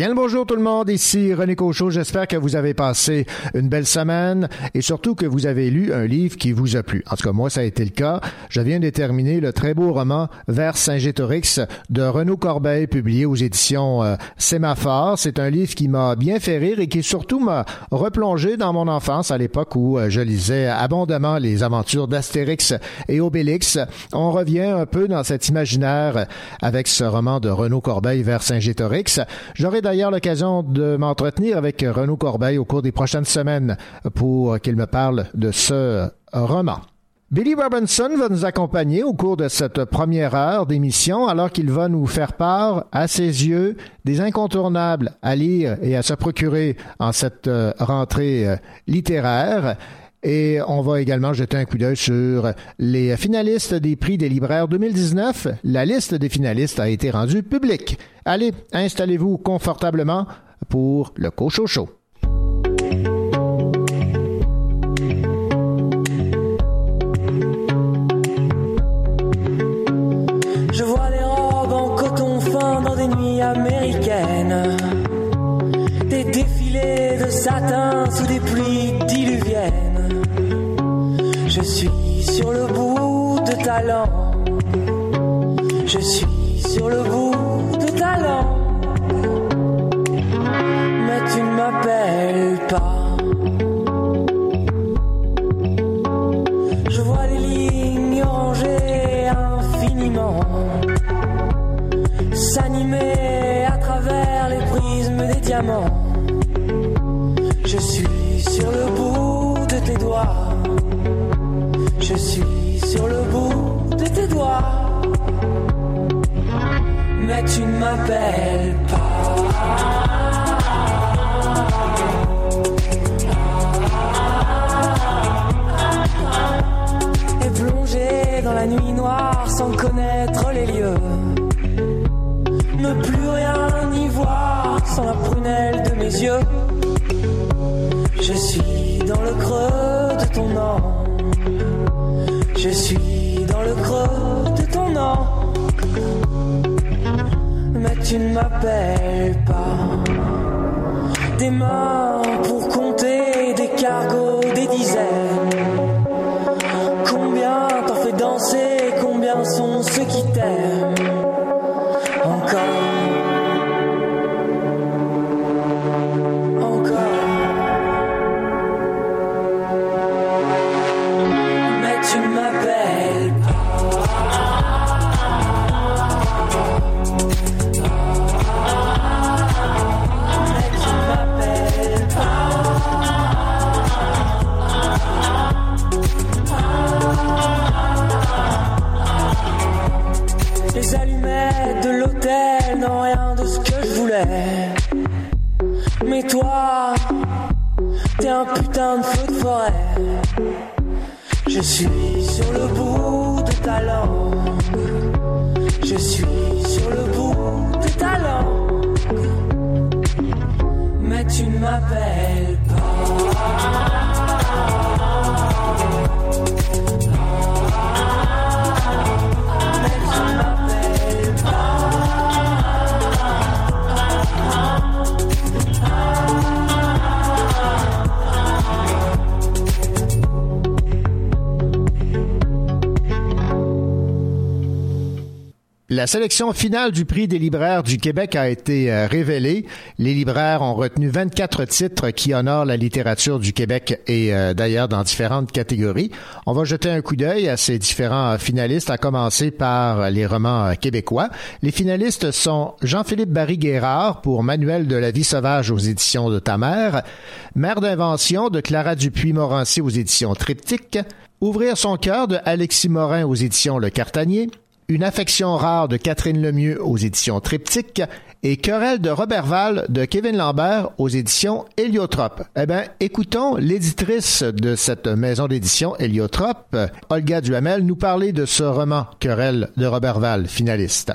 Bien le bonjour tout le monde, ici René Cochot. J'espère que vous avez passé une belle semaine et surtout que vous avez lu un livre qui vous a plu. En tout cas, moi, ça a été le cas. Je viens de terminer le très beau roman Vers Saint-Gétorix de Renaud Corbeil, publié aux éditions euh, Sémaphore. C'est un livre qui m'a bien fait rire et qui surtout m'a replongé dans mon enfance à l'époque où euh, je lisais abondamment les aventures d'Astérix et Obélix. On revient un peu dans cet imaginaire avec ce roman de Renaud Corbeil Vers Saint-Gétorix. J'aurais d'ailleurs l'occasion de m'entretenir avec Renaud Corbeil au cours des prochaines semaines pour qu'il me parle de ce roman. Billy Robinson va nous accompagner au cours de cette première heure d'émission alors qu'il va nous faire part, à ses yeux, des incontournables à lire et à se procurer en cette euh, rentrée euh, littéraire. Et on va également jeter un coup d'œil sur les finalistes des prix des libraires 2019. La liste des finalistes a été rendue publique. Allez, installez-vous confortablement pour le Cochot Show. Je vois des robes en coton fin dans des nuits américaines. Des défilés de satin sous des pluies suis sur le bout de talent. Je suis sur le bout de talent. Mais tu ne m'appelles pas. Je vois les lignes orangées infiniment s'animer à travers les prismes des diamants. Je suis sur le bout de tes doigts. Je suis sur le bout de tes doigts. Mais tu ne m'appelles pas. Dans la nuit noire sans connaître les lieux. Ne plus rien y voir sans la prunelle de mes yeux. Je suis dans le creux de ton nom. Je suis dans le creux de ton nom. Mais tu ne m'appelles pas. Des mains pour compter des cargos, des dizaines. Combien t'en fais danser, combien sont ceux qui t'aiment encore. Encore. La sélection finale du prix des libraires du Québec a été euh, révélée. Les libraires ont retenu 24 titres qui honorent la littérature du Québec et euh, d'ailleurs dans différentes catégories. On va jeter un coup d'œil à ces différents euh, finalistes, à commencer par les romans québécois. Les finalistes sont Jean-Philippe Barry-Guérard pour Manuel de la vie sauvage aux éditions de Ta mère, Mère d'invention de Clara Dupuis-Morancy aux éditions Triptyque, Ouvrir son cœur de Alexis Morin aux éditions Le Cartanier, Une affection rare de Catherine Lemieux aux éditions Triptyque et Querelle de Robert Val de Kevin Lambert aux éditions Héliotrope. Eh bien, écoutons l'éditrice de cette maison d'édition Héliotrope, Olga Duhamel, nous parler de ce roman Querelle de Robert Val, finaliste.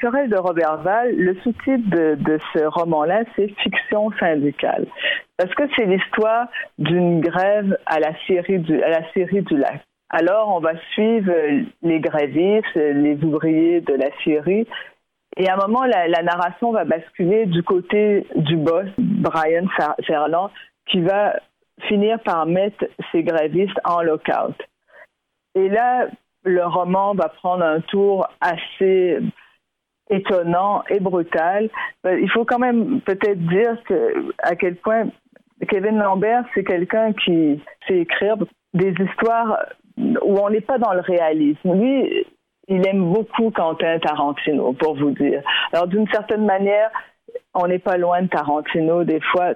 Querelle de Robert Val, le sous-titre de, ce roman-là, c'est Fiction syndicale. Parce que c'est l'histoire d'une grève à la série du, à la série du lac. Alors, on va suivre les grévistes, les ouvriers de la série. Et à un moment, la, narration va basculer du côté du boss, Brian Ferland, qui va finir par mettre ces grévistes en lockout. Et là, le roman va prendre un tour assez étonnant et brutal. Euh, il faut quand même peut-être dire à quel point Kevin Lambert, c'est quelqu'un qui sait écrire des histoires où on n'est pas dans le réalisme. Lui, il aime beaucoup Quentin Tarantino, pour vous dire. Alors, d'une certaine manière, on n'est pas loin de Tarantino des fois,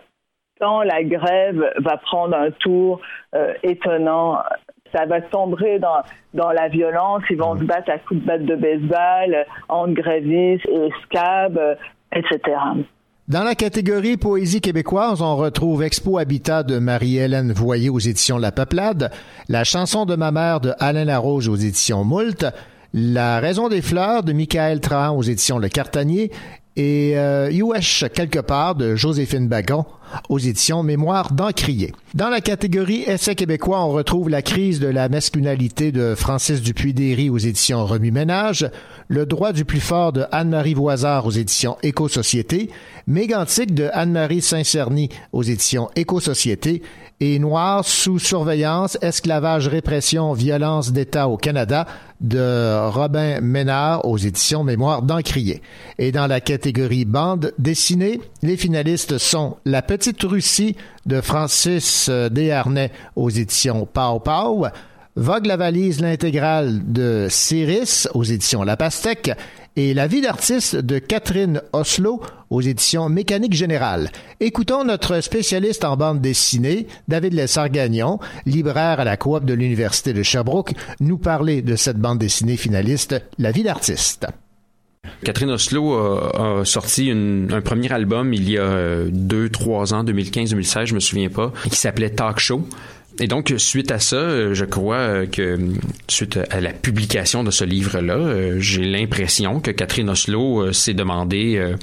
tant la grève va prendre un tour euh, étonnant ça va sombrer dans, dans la violence. Ils vont se battre à coups de batte de baseball, entre grévistes et scab, etc. Dans la catégorie poésie québécoise, on retrouve Expo Habitat de Marie-Hélène Voyer aux éditions La Peuplade, La chanson de ma mère de Alain Laroche aux éditions Moult, La raison des fleurs de Michael Trahan aux éditions Le Cartanier et euh, quelque part de Joséphine Bagon aux éditions Mémoire d'Encrier. Dans la catégorie Essai québécois, on retrouve La crise de la masculinité de Francis Dupuis-Déry aux éditions Remue Ménage, Le droit du plus fort de Anne-Marie Voisard aux éditions Éco-Société, Mégantique de Anne-Marie Saint-Cerny aux éditions Éco-Société et Noir sous surveillance, esclavage, répression, violence d'État au Canada de Robin Ménard aux éditions Mémoire d'Encrier. Et dans la catégorie bande dessinée, les finalistes sont La Petite Russie de Francis Desharnais aux éditions Pau Pau, Vogue la valise l'intégrale de Céris aux éditions La Pastèque et La vie d'artiste de Catherine Oslo aux éditions Mécanique Générale. Écoutons notre spécialiste en bande dessinée, David Lessard-Gagnon, libraire à la coop de l'Université de Sherbrooke, nous parler de cette bande dessinée finaliste, La vie d'artiste. Catherine Oslo a, sorti un premier album il y a euh, deux, trois ans, 2015-2016, je me souviens pas, qui s'appelait Talk Show. Et donc, suite à ça, euh, je crois euh, que suite à la publication de ce livre-là, j'ai l'impression que Catherine Oslo s'est demandé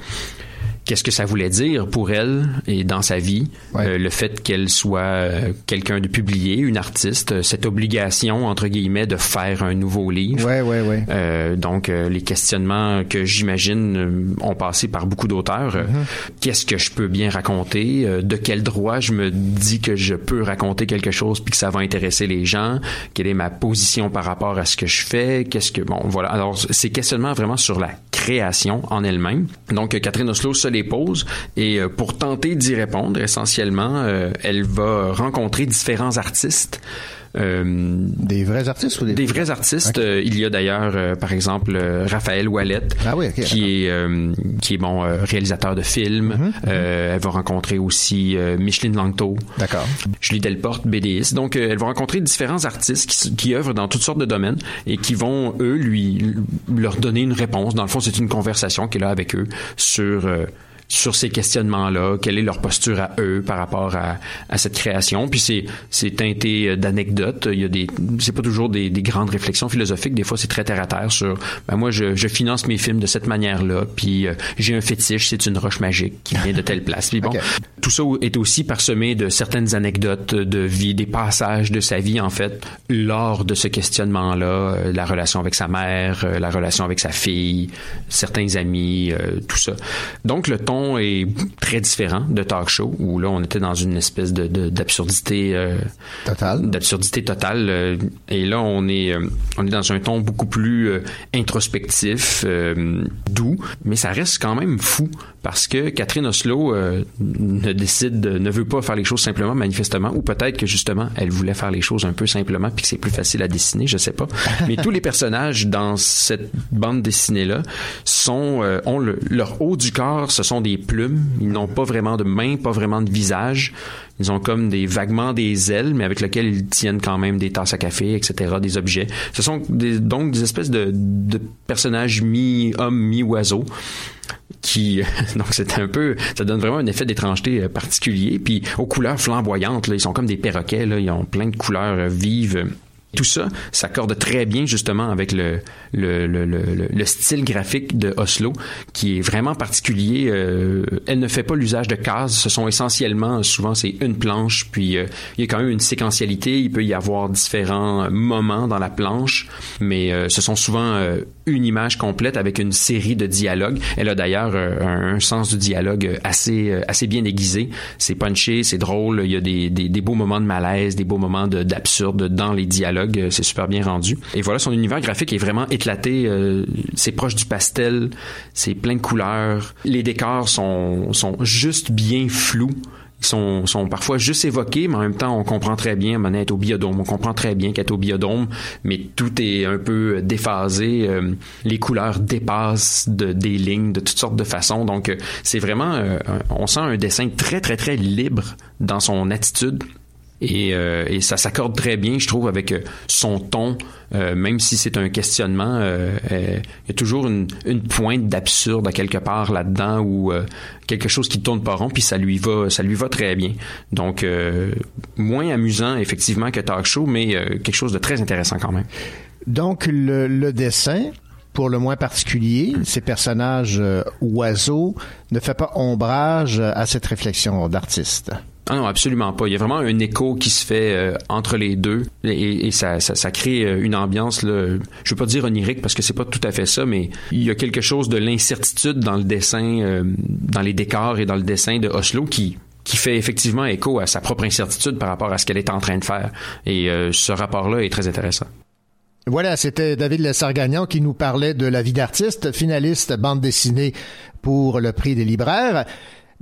qu'est-ce que ça voulait dire pour elle et dans sa vie, euh, le fait qu'elle soit euh, quelqu'un de publié, une artiste, euh, cette obligation entre guillemets de faire un nouveau livre. Ouais, ouais, ouais. Euh, donc les questionnements que j'imagine ont passé par beaucoup d'auteurs. Mm-hmm. Qu'est-ce que je peux bien raconter? De quel droit je me dis que je peux raconter quelque chose puis que ça va intéresser les gens? Quelle est ma position par rapport à ce que je fais? Qu'est-ce que bon voilà. Alors ces questionnements vraiment sur la création en elle-même. Donc Catherine Oslo se les pose et euh, pour tenter d'y répondre, essentiellement, euh, elle va rencontrer différents artistes des vrais artistes ou des, des vrais artistes. Euh, il y a d'ailleurs, euh, par exemple, Raphaël Wallet, ah oui, qui est qui est bon réalisateur de films. Mhm, mhm. elle va rencontrer aussi Micheline Langto. D'accord. Julie Delporte, BDiste. Donc, elle va rencontrer différents artistes qui, qui œuvrent dans toutes sortes de domaines et qui vont eux lui leur donner une réponse. Dans le fond, c'est une conversation qu'elle a avec eux sur sur ces questionnements-là, quelle est leur posture à eux par rapport à, à cette création. Puis c'est c'est teinté d'anecdotes. Il y a des c'est pas toujours des, des, grandes réflexions philosophiques. Des fois c'est très terre à terre sur ben moi je, je finance mes films de cette manière-là. Puis euh, j'ai un fétiche, c'est une roche magique qui vient de telle place. Puis bon, tout ça est aussi parsemé de certaines anecdotes de vie, des passages de sa vie en fait lors de ce questionnement-là, euh, la relation avec sa mère, euh, la relation avec sa fille, certains amis, tout ça. Donc le ton est très différent de talk show où là on était dans une espèce de d'absurdité euh, totale d'absurdité totale euh, et là on est euh, on est dans un ton beaucoup plus introspectif doux mais ça reste quand même fou parce que Catherine Oslo ne décide, ne veut pas faire les choses simplement, manifestement, ou peut-être que justement, elle voulait faire les choses un peu simplement, puis que c'est plus facile à dessiner, je sais pas. Mais tous les personnages dans cette bande dessinée-là sont, euh, ont leur haut du corps, ce sont des plumes. Ils n'ont pas vraiment de mains, pas vraiment de visage. Ils ont comme des vaguement des ailes, mais avec lesquelles ils tiennent quand même des tasses à café, etc., des objets. Ce sont donc des espèces de, de personnages mi-homme, mi-oiseau qui donc c'est un peu ça donne vraiment un effet d'étrangeté euh, particulier puis aux couleurs flamboyantes là, ils sont comme des perroquets là, ils ont plein de couleurs euh, vives tout ça s'accorde très bien justement avec le, le, le, le, style graphique de Oslo qui est vraiment particulier. Euh, elle ne fait pas l'usage de cases. Ce sont essentiellement, souvent c'est une planche, puis euh, il y a quand même une séquentialité. Il peut y avoir différents moments dans la planche, mais euh, ce sont souvent une image complète avec une série de dialogues. Elle a d'ailleurs un, sens du dialogue assez, assez bien aiguisé. C'est punché, c'est drôle. Il y a des, des, des, beaux moments de malaise, des beaux moments d'absurde dans les dialogues euh, c'est super bien rendu. Et voilà, son univers graphique est vraiment éclaté. Euh, c'est proche du pastel, c'est plein de couleurs. Les décors sont, sont juste bien flous ils sont, sont parfois juste évoqués, mais en même temps, on comprend très bien, est au biodôme, on comprend très bien qu'être au biodôme, mais tout est un peu déphasé, euh, les couleurs dépassent de, des lignes de toutes sortes de façons, donc c'est vraiment, on sent un dessin très, très, très libre dans son attitude, et, euh, et ça s'accorde très bien, je trouve, avec euh, son ton, euh, même si c'est un questionnement, il y a toujours une, une pointe d'absurde à quelque part là-dedans ou quelque chose qui tourne pas rond, puis ça lui va, ça lui va très bien. Donc moins amusant effectivement que talk show, mais quelque chose de très intéressant quand même. Donc le, le dessin, pour le moins particulier, ces personnages oiseaux, ne fait pas ombrage à cette réflexion d'artiste. Ah non, absolument pas. Il y a vraiment un écho qui se fait euh, entre les deux et, ça, ça, crée euh, une ambiance, là, je veux pas dire onirique parce que c'est pas tout à fait ça, mais il y a quelque chose de l'incertitude dans le dessin, euh, dans les décors et dans le dessin de Oslo qui qui fait effectivement écho à sa propre incertitude par rapport à ce qu'elle est en train de faire. Et ce rapport-là est très intéressant. Voilà, c'était David Lessard-Gagnon qui nous parlait de la vie d'artiste, finaliste bande dessinée pour le prix des libraires.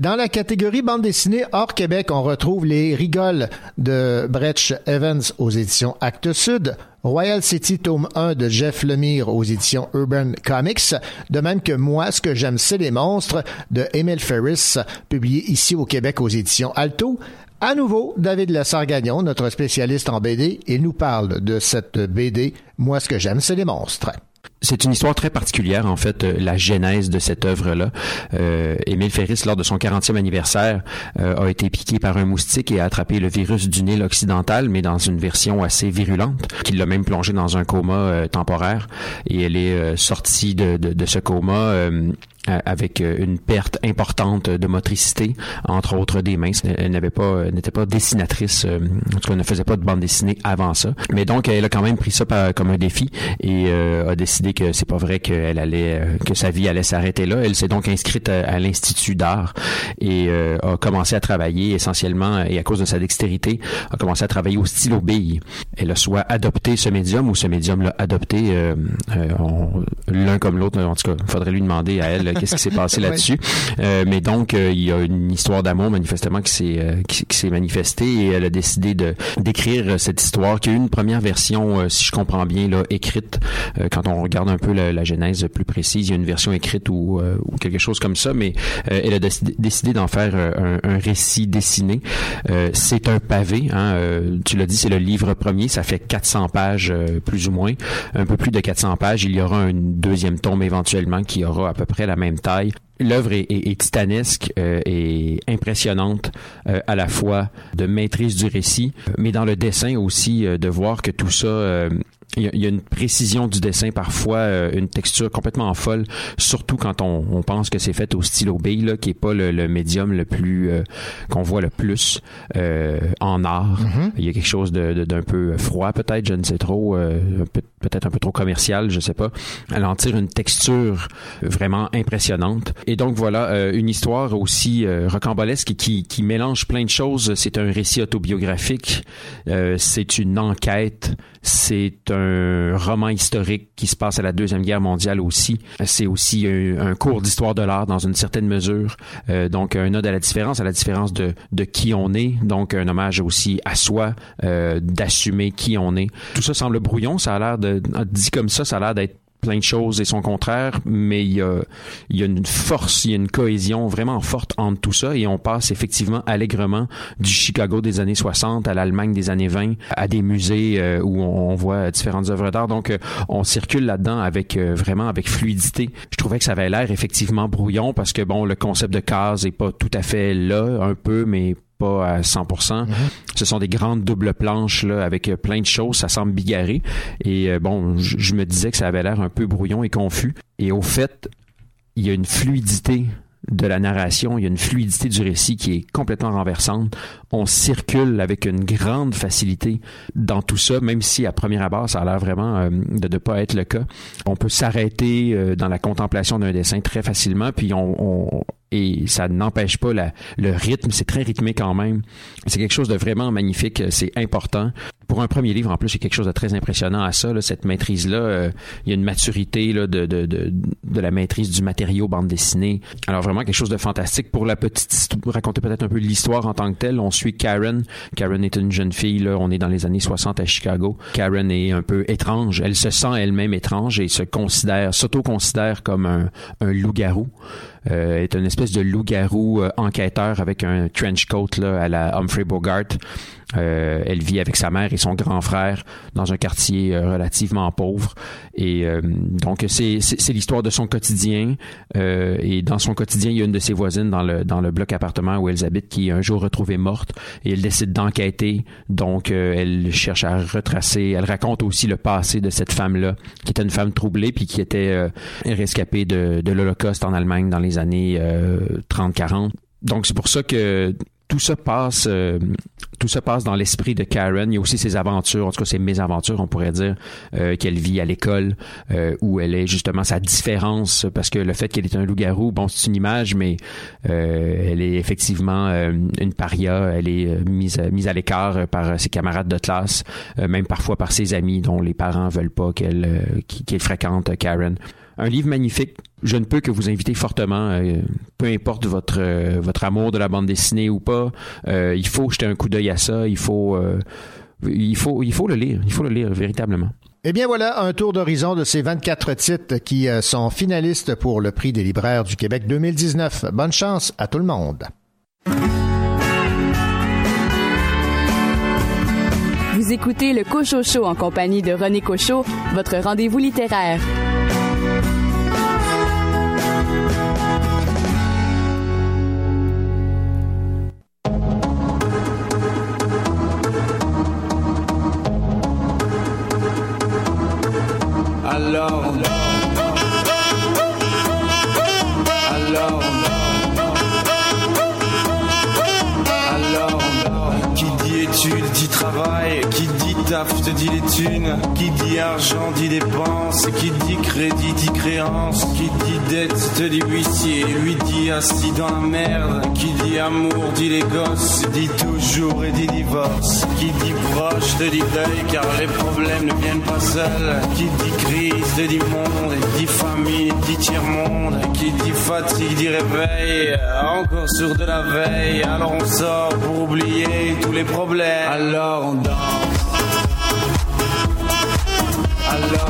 Dans la catégorie bande dessinée hors Québec, on retrouve les Rigoles de Bretch Evans aux éditions Actes Sud, Royal City tome 1 de Jeff Lemire aux éditions Urban Comics, de même que Moi, ce que j'aime, c'est les monstres de Emile Ferris, publié ici au Québec aux éditions Alto. À nouveau, David Lessard-Gagnon, notre spécialiste en BD, il nous parle de cette BD Moi, ce que j'aime, c'est les monstres. C'est une histoire très particulière, en fait, euh, la genèse de cette œuvre-là. Euh, Émile Ferris, lors de son 40e anniversaire, euh, a été piqué par un moustique et a attrapé le virus du Nil occidental, mais dans une version assez virulente, qui l'a même plongé dans un coma euh, temporaire. Et elle est sortie de, ce coma avec euh, une perte importante de motricité, entre autres des mains. Elle n'avait pas, n'était pas dessinatrice, euh, en tout cas, ne faisait pas de bande dessinée avant ça. Mais donc, elle a quand même pris ça comme un défi et a décidé que c'est pas vrai qu'elle allait, que sa vie allait s'arrêter là. Elle s'est donc inscrite à, l'Institut d'art et a commencé à travailler essentiellement, et à cause de sa dextérité, a commencé à travailler au stylo bille. Elle a soit adopté ce médium ou ce médium l'a adopté l'un comme l'autre. En tout cas, faudrait lui demander à elle qu'est-ce qui s'est passé là-dessus. Euh, mais donc, euh, il y a une histoire d'amour manifestement qui s'est euh, qui, s'est manifestée et elle a décidé de d'écrire cette histoire qui a eu une première version, si je comprends bien, là, écrite. quand on regarde un peu la, genèse plus précise, il y a une version écrite ou, ou quelque chose comme ça, mais elle a décidé, d'en faire un, un, récit dessiné. c'est un pavé, hein, tu l'as dit, c'est le livre premier, ça fait 400 pages plus ou moins, un peu plus de 400 pages. Il y aura un deuxième tome éventuellement qui aura à peu près la même taille. L'œuvre est, titanesque euh, et impressionnante euh, à la fois de maîtrise du récit, mais dans le dessin aussi euh, de voir que tout ça il y, a une précision du dessin parfois, euh, une texture complètement folle, surtout quand on, on pense que c'est fait au stylo B, là, qui est pas le, le médium le plus euh, qu'on voit le plus euh, en art. Mm-hmm. Il y a quelque chose d'un peu froid peut-être, je ne sais trop, peut-être un peu trop commercial, je sais pas. Elle en tire une texture vraiment impressionnante. Et donc voilà, une histoire aussi rocambolesque qui, qui mélange plein de choses. C'est un récit autobiographique, c'est une enquête, c'est un un roman historique qui se passe à la Deuxième Guerre mondiale aussi. C'est aussi un, cours d'histoire de l'art dans une certaine mesure. Euh, donc, un ode à la différence, à la différence de, de qui on est. Donc, un hommage aussi à soi, euh, d'assumer qui on est. Tout ça semble brouillon. Ça a l'air de, dit comme ça, ça a l'air d'être plein de choses et son contraire, mais il y a, une force, il y a une cohésion vraiment forte entre tout ça et on passe effectivement allègrement du Chicago des années 60 à l'Allemagne des années 20 à des musées euh, où on, voit différentes œuvres d'art. Donc, euh, on circule là-dedans avec euh, vraiment avec fluidité. Je trouvais que ça avait l'air effectivement brouillon parce que bon, le concept de case est pas tout à fait là, un peu, mais pas à 100%. Mhm. Ce sont des grandes doubles planches là avec euh, plein de choses, ça semble bigarré. Et euh, bon, je me disais que ça avait l'air un peu brouillon et confus. Et au fait, il y a une fluidité de la narration, il y a une fluidité du récit qui est complètement renversante. On circule avec une grande facilité dans tout ça, même si à première abord, ça a l'air vraiment euh, de ne pas être le cas. On peut s'arrêter dans la contemplation d'un dessin très facilement, puis on, et ça n'empêche pas la, le rythme, c'est très rythmé quand même. C'est quelque chose de vraiment magnifique, c'est important. Pour un premier livre, en plus, il y a quelque chose de très impressionnant à ça, là, cette maîtrise-là. Euh, il y a une maturité là, de, de, de, de, la maîtrise du matériau bande dessinée. Alors vraiment quelque chose de fantastique. Pour la petite raconter peut-être un peu l'histoire en tant que telle, on suit Karen. Karen est une jeune fille, là, on est dans les années 60 à Chicago. Karen est un peu étrange. Elle se sent elle-même étrange et se considère, s'auto-considère comme un, un loup-garou. Euh, est une espèce de loup-garou euh, enquêteur avec un trench coat là, à la Humphrey Bogart. Euh, elle vit avec sa mère et son grand frère dans un quartier euh, relativement pauvre. Et euh, donc, c'est, l'histoire de son quotidien. et dans son quotidien, il y a une de ses voisines dans le, dans le bloc appartement où elles habitent qui est un jour retrouvée morte. Et elle décide d'enquêter. Donc, elle cherche à retracer. Elle raconte aussi le passé de cette femme-là, qui était une femme troublée puis qui était rescapée de, de l'Holocauste en Allemagne dans les années 30-40. Donc, c'est pour ça que tout ça passe, euh, tout ça passe dans l'esprit de Karen. Il y a aussi ses aventures, en tout cas ses mésaventures, on pourrait dire, euh, qu'elle vit à l'école, euh, où elle est justement sa différence, parce que le fait qu'elle est un loup-garou, bon, c'est une image, mais elle est effectivement une paria. Elle est mise, mise à l'écart par ses camarades de classe, même parfois par ses amis dont les parents veulent pas qu'elle qu'elle fréquente Karen un livre magnifique. Je ne peux que vous inviter fortement, euh, peu importe votre euh, votre amour de la bande dessinée ou pas, euh, il faut jeter un coup d'œil à ça. Il faut il faut il faut le lire. Il faut le lire véritablement. Eh bien voilà un tour d'horizon de ces 24 titres qui sont finalistes pour le prix des libraires du Québec 2019. Bonne chance à tout le monde. Vous écoutez le Cocho Show en compagnie de René Cochot, votre rendez-vous littéraire. Dans la merde, qui dit amour dit les gosses, dit toujours et dit divorce, qui dit proche te dit deuil car les problèmes ne viennent pas seuls, qui dit crise te dit monde, dit famille dit tiers-monde, qui dit fatigue dit réveil, encore sur de la veille, alors on sort pour oublier tous les problèmes, alors on danse. Alors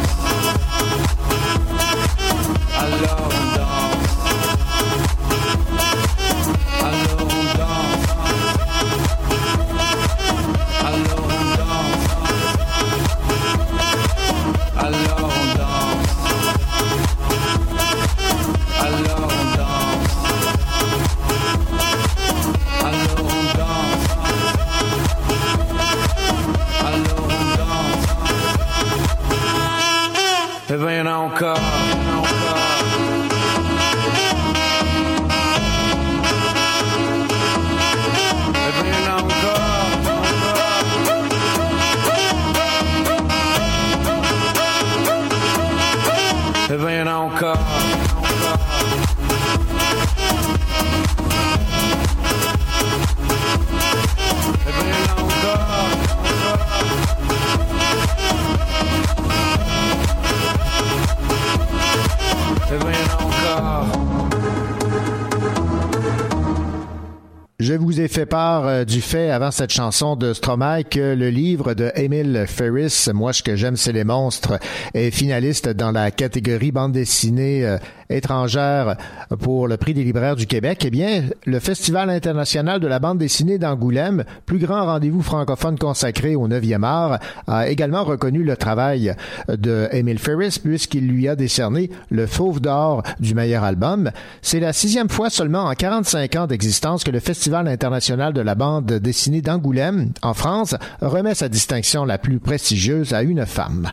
Ai fait part euh, du fait avant cette chanson de Stromae que le livre de Emile Ferris, Moi ce que j'aime c'est les monstres, est finaliste dans la catégorie bande dessinée euh, étrangère pour le prix des libraires du Québec. Eh bien, le Festival international de la bande dessinée d'Angoulême, plus grand rendez-vous francophone consacré au 9e art, a également reconnu le travail de Emile Ferris puisqu'il lui a décerné le Fauve d'or du meilleur album. C'est la sixième fois seulement en 45 ans d'existence que le Festival international de la bande dessinée d'Angoulême, en France, remet sa distinction la plus prestigieuse à une femme.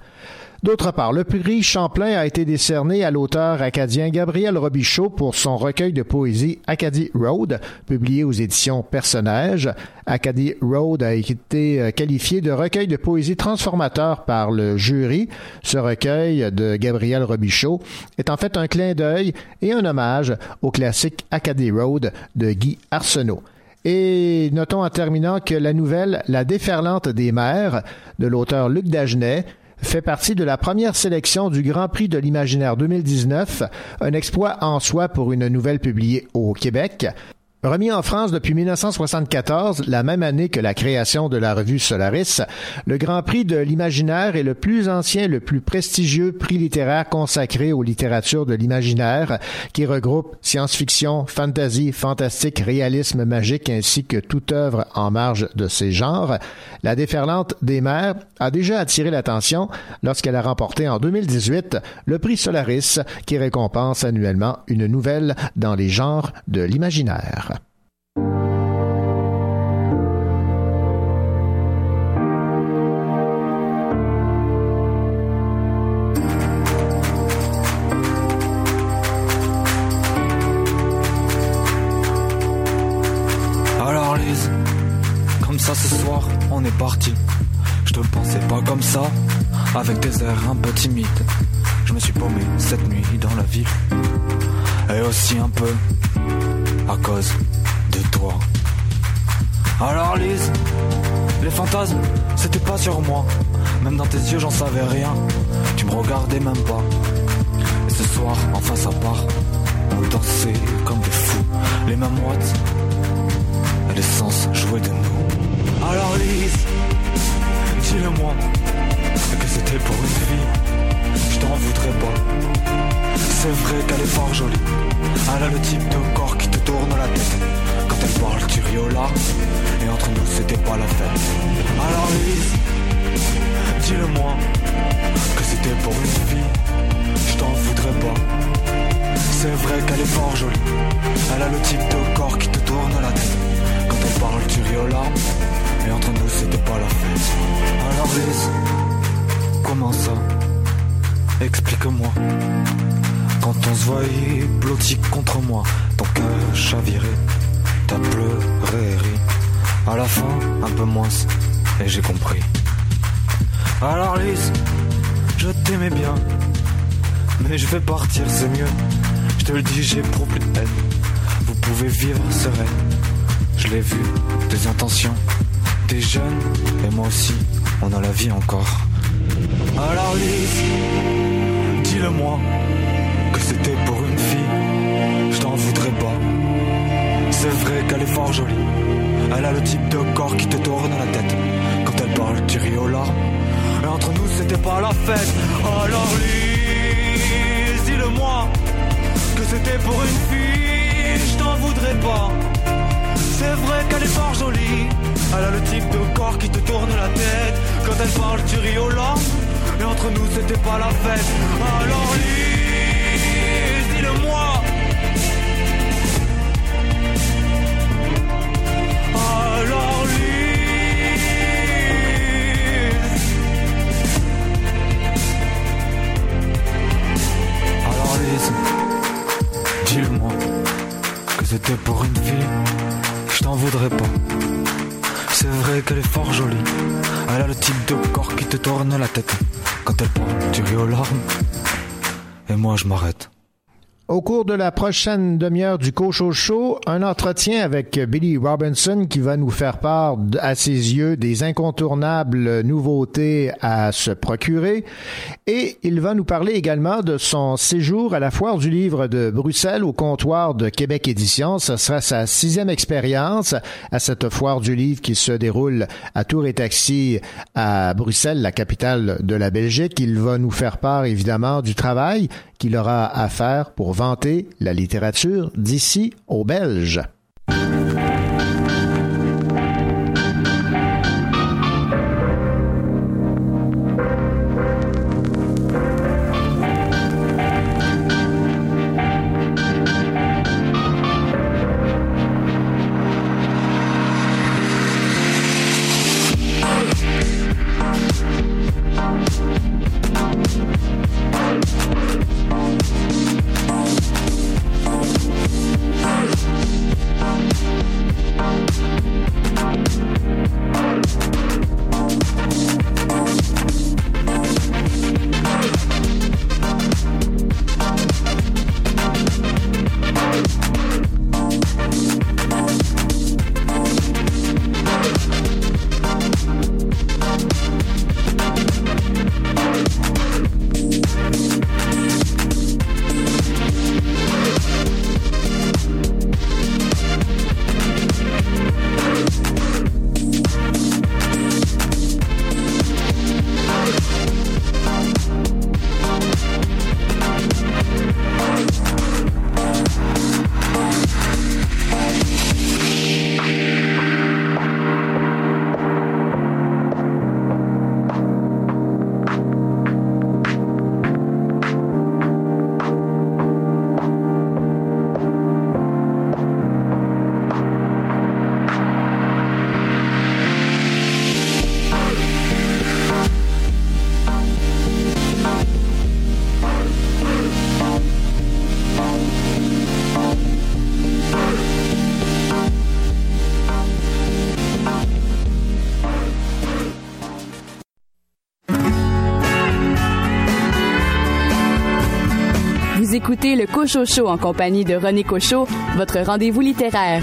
D'autre part, le prix Champlain a été décerné à l'auteur acadien Gabriel Robichaud pour son recueil de poésie Acadie Road, publié aux éditions Personnages. Acadie Road a été euh, qualifié de recueil de poésie transformateur par le jury. Ce recueil de Gabriel Robichaud est en fait un clin d'œil et un hommage au classique Acadie Road de Guy Arsenault. Et notons en terminant que la nouvelle La déferlante des mers de l'auteur Luc Dagenet fait partie de la première sélection du Grand Prix de l'Imaginaire 2019, un exploit en soi pour une nouvelle publiée au Québec. Remis en France depuis 1974, la même année que la création de la revue Solaris, le Grand Prix de l'Imaginaire est le plus ancien le plus prestigieux prix littéraire consacré aux littératures de l'imaginaire, qui regroupe science-fiction, fantasy, fantastique, réalisme magique ainsi que toute œuvre en marge de ces genres. La déferlante des mers a déjà attiré l'attention lorsqu'elle a remporté en 2018 le prix Solaris, qui récompense annuellement une nouvelle dans les genres de l'imaginaire. Timides. Je me suis paumé cette nuit dans la ville. Et aussi un peu à cause de toi. Alors Lise, les fantasmes, c'était pas sur moi. Même dans tes yeux, j'en savais rien. Tu me regardais même pas. Et ce soir, en face à part, on dansait comme des fous. Les mêmes moites et l'essence jouait de nous. Alors Lise, dis-le-moi c'était pour une fille. Je t'en voudrais pas. C'est vrai qu'elle est fort jolie. Elle a le type de corps qui te tourne la tête. Quand elle parle, tu riolas. Et entre nous, c'était pas la fête. Alors Lise, dis-le-moi que c'était pour une fille. Je t'en voudrais pas. C'est vrai qu'elle est fort jolie. Elle a le type de corps qui te tourne la tête. Quand elle parle, tu riolas. Et entre nous, c'était pas la fête. Alors Lise, comment ça Explique-moi. Quand on se voyait blotti contre moi, ton cœur chaviré, t'as pleuré ri. À la fin, un peu moins, et j'ai compris. Alors Lise, je t'aimais bien, mais je vais partir, c'est mieux. Je te le dis, j'ai pour plus de peine. pouvait vivre sereine. Je l'ai vu, des intentions, des jeunes, et moi aussi, on a la vie encore. Alors Lise, dis-le-moi, que c'était pour une fille, je t'en voudrais pas. C'est vrai qu'elle est fort jolie, elle a le type de corps qui te tourne la tête. Quand elle parle, tu ris. Et entre nous, c'était pas la fête. Alors Lise, dis-le-moi, que c'était pour une fille, je t'en voudrais pas. C'est vrai qu'elle est fort jolie. Elle a le type de corps qui te tourne la tête. Quand elle parle, tu ris. Et entre nous, c'était pas la fête. Alors Lise, dis-le-moi. Alors Lise. Alors Lise, dis-le-moi. Que c'était pour une fille, je t'en voudrais pas. C'est vrai qu'elle est fort jolie. Elle a le type de corps qui te tourne la tête. Quand elle parle, tu larmes. Et moi, je m'arrête. Au cours de la prochaine demi-heure du Cocho Show, un entretien avec Billy Robinson qui va nous faire part, à ses yeux, des incontournables nouveautés à se procurer. Et il va nous parler également de son séjour à la Foire du Livre de Bruxelles au comptoir de Québec Édition. Ce sera sa sixième expérience à cette Foire du Livre qui se déroule à Tour et Taxi à Bruxelles, la capitale de la Belgique. Il va nous faire part, évidemment, du travail qu'il aura à faire pour vanter la littérature d'ici aux Belges. Écoutez le Cocho Show en compagnie de René Cocho, votre rendez-vous littéraire.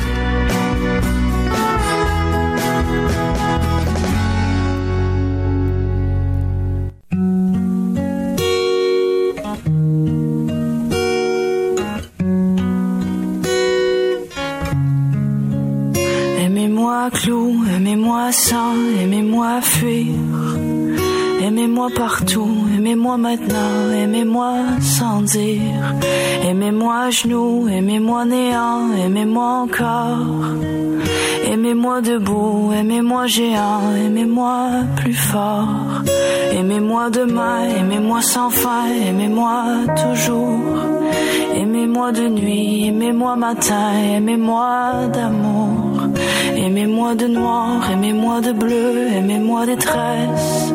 Aimez-moi clou, aimez-moi sans, aimez-moi fuir. Aimez-moi partout, aimez-moi maintenant, aimez-moi sans dire. Aimez-moi à genoux, aimez-moi néant, aimez-moi encore. Aimez-moi debout, aimez-moi géant, aimez-moi plus fort. Aimez-moi demain, aimez-moi sans fin, aimez-moi toujours. Aimez-moi de nuit, aimez-moi matin, aimez-moi d'amour. Aimez-moi de noir, aimez-moi de bleu, aimez-moi détresse.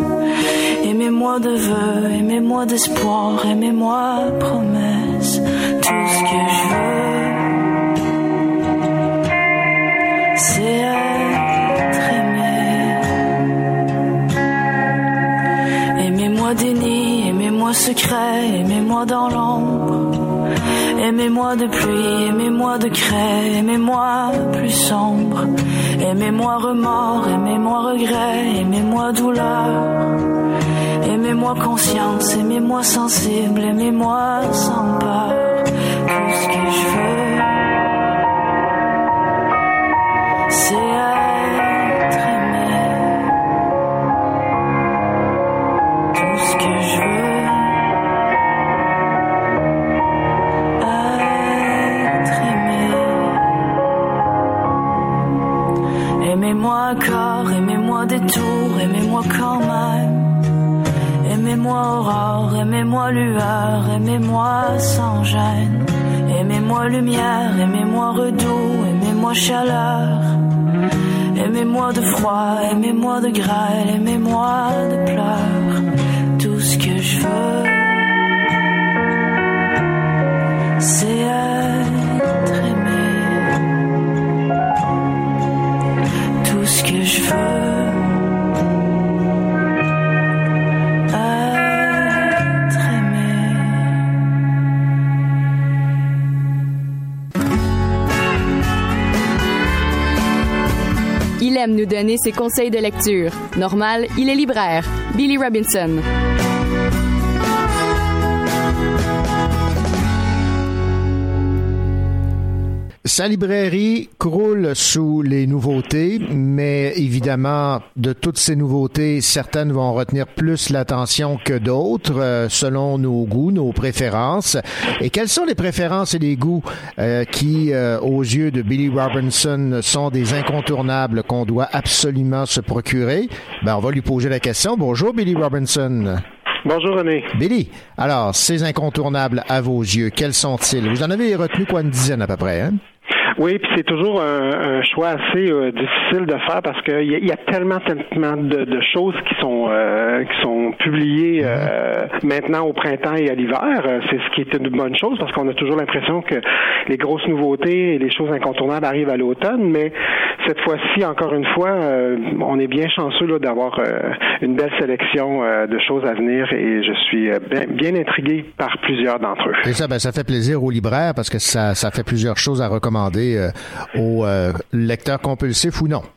Aimez-moi de vœux, aimez-moi d'espoir, aimez-moi promesse. Tout ce que je veux, c'est être aimé. Aimez-moi déni, aimez-moi secret, aimez-moi dans l'ombre. Aimez-moi de pluie, aimez-moi de craie, aimez-moi plus sombre. Aimez-moi remords, aimez-moi regret, aimez-moi douleur. Aimez-moi conscience, aimez-moi sensible, aimez-moi sans peur. Tout ce que je veux, Aimez-moi lumière, aimez-moi redoux, aimez-moi chaleur. Aimez-moi de froid, aimez-moi de grêle, aimez-moi de pleurs. Tout ce que je veux, c'est être aimé. Tout ce que je veux. Aime nous donner ses conseils de lecture. Normal, il est libraire. Billy Robinson. Sa librairie croule sous les nouveautés, mais évidemment, de toutes ces nouveautés, certaines vont retenir plus l'attention que d'autres, euh, selon nos goûts, nos préférences. Et quelles sont les préférences et les goûts euh, qui, euh, aux yeux de Billy Robinson, sont des incontournables qu'on doit absolument se procurer? Ben, on va lui poser la question. Bonjour, Billy Robinson. Bonjour René. Billy, alors, ces incontournables à vos yeux, quels sont-ils? Vous en avez retenu quoi une dizaine à peu près, hein? Oui, puis c'est toujours un, choix assez euh, difficile de faire parce qu'il y, y a tellement, tellement de, de choses qui sont euh, qui sont publiées euh, maintenant au printemps et à l'hiver. C'est ce qui est une bonne chose parce qu'on a toujours l'impression que les grosses nouveautés et les choses incontournables arrivent à l'automne, mais cette fois-ci, encore une fois, on est bien chanceux d'avoir une belle sélection de choses à venir et je suis bien, bien intrigué par plusieurs d'entre eux. Et ça, ben, ça fait plaisir aux libraires parce que ça, ça fait plusieurs choses à recommander euh, aux euh, lecteurs compulsifs ou non.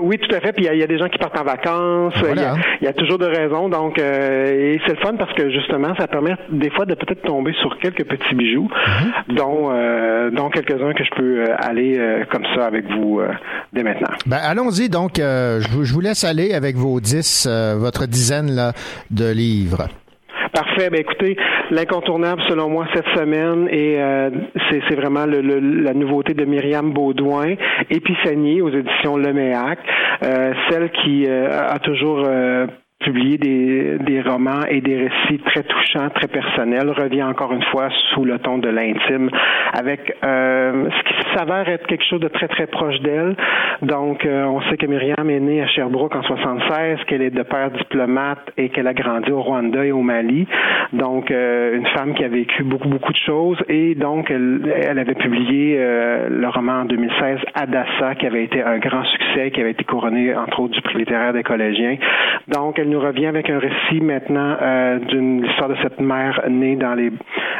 Oui, tout à fait. Puis il y a- il y, a des gens qui partent en vacances. Voilà. Il y a- y, a toujours de raisons. Donc, euh, et c'est le fun parce que justement, ça permet des fois de peut-être tomber sur quelques petits bijoux, dont, euh, dont quelques-uns que je peux aller euh, comme ça avec vous dès maintenant. Ben, allons-y donc. je, vous- je vous laisse aller avec vos dix, votre dizaine là, de livres. Parfait. Ben écoutez, l'incontournable selon moi cette semaine et euh, c'est vraiment le, la nouveauté de Myriam Baudouin, Épiphanie aux éditions Leméac, euh, celle qui euh, a toujours euh, publié des, des romans et des récits très touchants, très personnels, revient encore une fois sous le ton de l'intime, avec euh, ce qui s'avère être quelque chose de très très proche d'elle. Donc, euh, on sait que Myriam est née à Sherbrooke en 76, qu'elle est de père diplomate et qu'elle a grandi au Rwanda et au Mali. Donc, euh, une femme qui a vécu beaucoup beaucoup de choses et donc elle, elle avait publié euh, le roman en 2016 Adassa, qui avait été un grand succès, qui avait été couronné entre autres du prix littéraire des collégiens. Donc, elle nous revient avec un récit maintenant euh, d'une histoire de cette mère née dans les,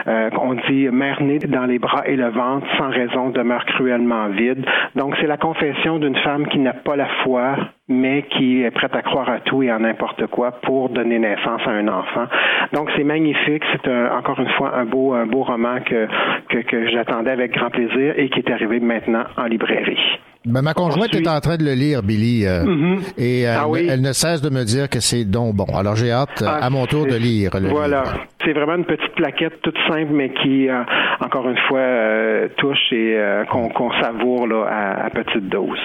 euh, on dit mère née dans les bras et le ventre, sans raison, demeure cruellement vide. Donc, c'est la confession d'une femme qui n'a pas la foi, mais qui est prête à croire à tout et à n'importe quoi pour donner naissance à un enfant. Donc, c'est magnifique. C'est un- encore une fois un beau, un beau roman que, que, que j'attendais avec grand plaisir et qui est arrivé maintenant en librairie. Ben, ma conjointe est en train de le lire, Billy, euh, Mhm. et euh, Ah oui. elle ne cesse de me dire que c'est donc bon. Alors j'ai hâte euh, Ah, à mon tour de lire. Le Voilà. livre. C'est vraiment une petite plaquette toute simple, mais qui, euh, encore une fois, euh, touche et euh, qu'on savoure là, à, à petite dose.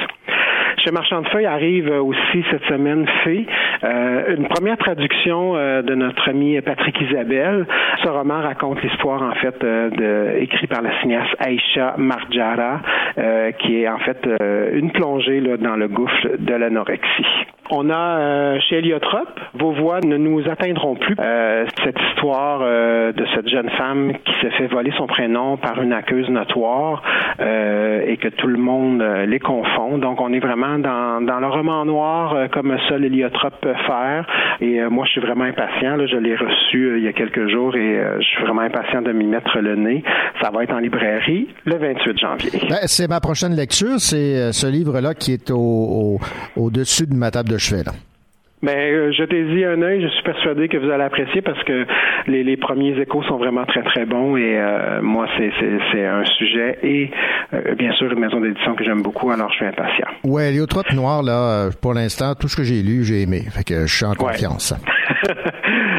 Chez Marchand de Feuilles arrive aussi cette semaine Fée, euh, une première traduction euh, de notre ami Patrick Isabelle. Ce roman raconte l'histoire en fait euh, de, écrit par la cinéaste Aisha Marjara, euh, qui est en fait euh, une plongée là, dans le gouffre de l'anorexie. On a chez Héliotrope, vos voix ne nous atteindront plus. cette histoire de cette jeune femme qui s'est fait voler son prénom par une accuse notoire et que tout le monde les confond. Donc, on est vraiment dans, dans le roman noir comme seul Héliotrope peut faire. Et moi, je suis vraiment impatient. Là, je l'ai reçu il y a quelques jours et je suis vraiment impatient de m'y mettre le nez. Ça va être en librairie le 28 janvier. Ben, c'est ma prochaine lecture. C'est ce livre-là qui est au, au-dessus de ma table de chevet. Là. Ben, euh, jetez-y un œil. Je suis persuadé que vous allez apprécier parce que les, les premiers échos sont vraiment très très bons et euh, moi c'est, c'est, un sujet et euh, bien sûr une maison d'édition que j'aime beaucoup. Alors je suis impatient. Ouais, Léotrope Noir là, pour l'instant tout ce que j'ai lu j'ai aimé. Fait que je suis en confiance.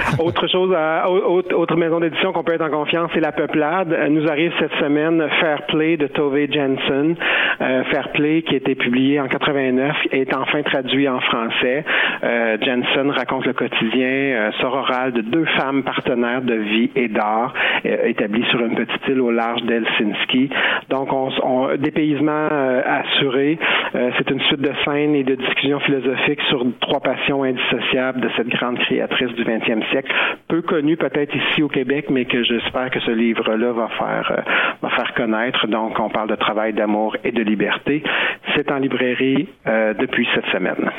autre chose, autre, autre, maison d'édition qu'on peut être en confiance, c'est La Peuplade. Nous arrive cette semaine Fair Play de Tove Jensen. Fair Play qui a été publié en 89 est enfin traduit en français. Euh, Jensen raconte le quotidien euh, sororal de deux femmes partenaires de vie et d'art euh, établies sur une petite île au large d'Helsinki. Donc, on, on dépaysement assuré. c'est une suite de scènes et de discussions philosophiques sur trois passions indissociables de cette grande créatrice du 20e siècle, peu connue peut-être ici au Québec, mais que j'espère que ce livre-là va faire va faire connaître. Donc, on parle de travail, d'amour et de liberté. C'est en librairie depuis cette semaine.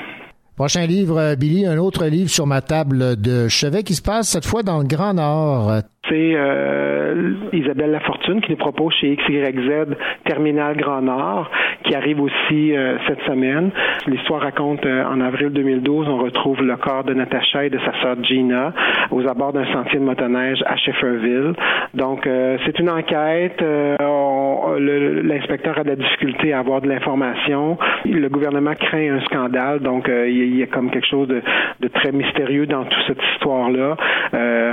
Prochain livre, euh, Billy, un autre livre sur ma table de chevet qui se passe cette fois dans le Grand Nord. C'est euh, Isabelle Lafortune qui nous propose chez XYZ Terminal Grand Nord, qui arrive aussi euh, cette semaine. L'histoire raconte euh, en avril 2012, on retrouve le corps de Natacha et de sa sœur Gina aux abords d'un sentier de motoneige à Shefferville. Donc, c'est une enquête. L'inspecteur a de la difficulté à avoir de l'information. Le gouvernement craint un scandale, donc il y a comme quelque chose de, de très mystérieux dans toute cette histoire-là.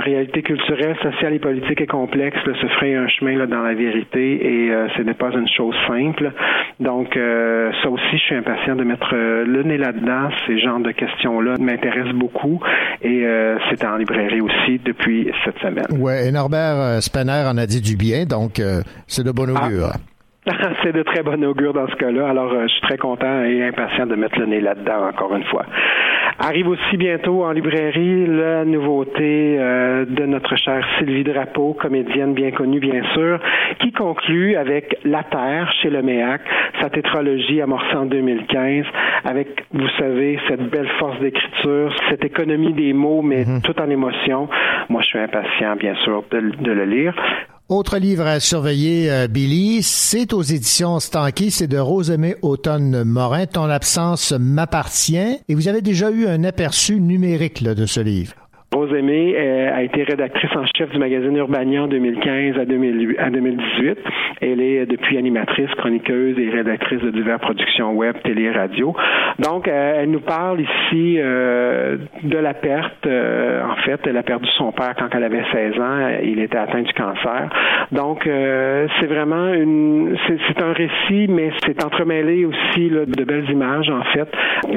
réalité culturelle, sociale les politique est complexe, là, se ferait un chemin là, dans la vérité et euh, ce n'est pas une chose simple. Donc, euh, ça aussi, je suis impatient de mettre euh, le nez là-dedans. Ces genres de questions-là m'intéressent beaucoup et c'est en librairie aussi depuis cette semaine. Ouais, et Norbert Spanner en a dit du bien, donc c'est de bon ah. C'est de très bon augure dans ce cas-là. Alors, je suis très content et impatient de mettre le nez là-dedans encore une fois. Arrive aussi bientôt en librairie la nouveauté euh, de notre chère Sylvie Drapeau, comédienne bien connue bien sûr, qui conclut avec La Terre chez le MEAC, sa tétralogie amorcée en 2015, avec, vous savez, cette belle force d'écriture, cette économie des mots, mais mhm. tout en émotion. Moi, je suis impatient, bien sûr, de le lire. Autre livre à surveiller, euh, Billy, c'est aux éditions Stanky, c'est de Rosemée Automne Morin. Ton absence m'appartient. Et vous avez déjà eu un aperçu numérique de ce livre. Rose Aimée euh, a été rédactrice en chef du magazine Urbania en 2015 à, 2018. Elle est depuis animatrice, chroniqueuse et rédactrice de diverses productions web, télé et radio. Donc, euh, elle nous parle ici euh, de la perte. en fait, elle a perdu son père quand elle avait 16 ans. Il était atteint du cancer. Donc, c'est vraiment une, c'est un récit, mais c'est entremêlé aussi de belles images. En fait,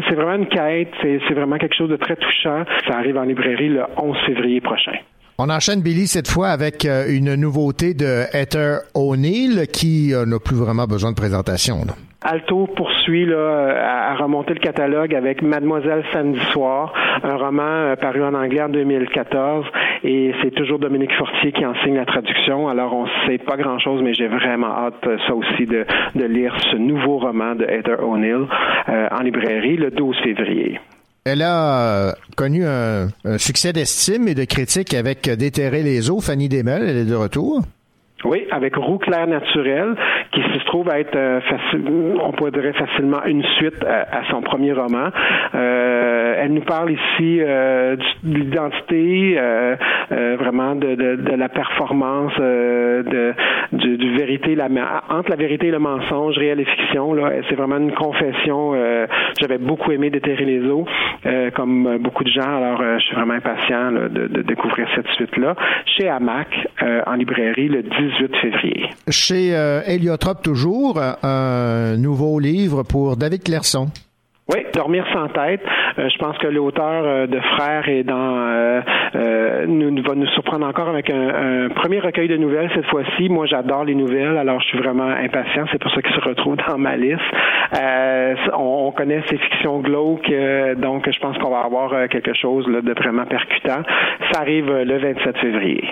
c'est vraiment une quête. C'est vraiment quelque chose de très touchant. Ça arrive en librairie le 11 février prochain. On enchaîne, Billy, cette fois avec euh, une nouveauté de Heather O'Neill qui euh, n'a plus vraiment besoin de présentation. Alto poursuit là, à, remonter le catalogue avec Mademoiselle samedi soir, un roman euh, paru en anglais en 2014 et c'est toujours Dominique Fortier qui enseigne la traduction. Alors on sait pas grand-chose, mais j'ai vraiment hâte ça aussi de, lire ce nouveau roman de Heather O'Neill en librairie le 12 février. Elle a euh, connu un, succès d'estime et de critique avec Déterrer les eaux. Fanny Desmel, elle est de retour. Oui, avec Roux clair naturel, qui se trouve à être, euh, on pourrait dire facilement une suite à, son premier roman. Euh, elle nous parle ici euh, de l'identité, euh, euh, vraiment de, de, de, la performance de, du, du, vérité, la, entre la vérité et le mensonge, réel et fiction. Là, c'est vraiment une confession. J'avais beaucoup aimé déterrer les eaux, comme beaucoup de gens. Alors, je suis vraiment impatient de, de, découvrir cette suite-là. Chez Hamac, en librairie, le 10 février. Chez euh, Héliotrope toujours, un nouveau livre pour David Clerson. Oui, Dormir sans tête. Euh, je pense que l'auteur euh, de Frères est dans euh, nous, va nous surprendre encore avec un, premier recueil de nouvelles cette fois-ci. Moi, j'adore les nouvelles, alors je suis vraiment impatient. C'est pour ça qu'il se retrouve dans ma liste. On, on, connaît ces fictions glauques, donc je pense qu'on va avoir quelque chose là, de vraiment percutant. Ça arrive le 27 février.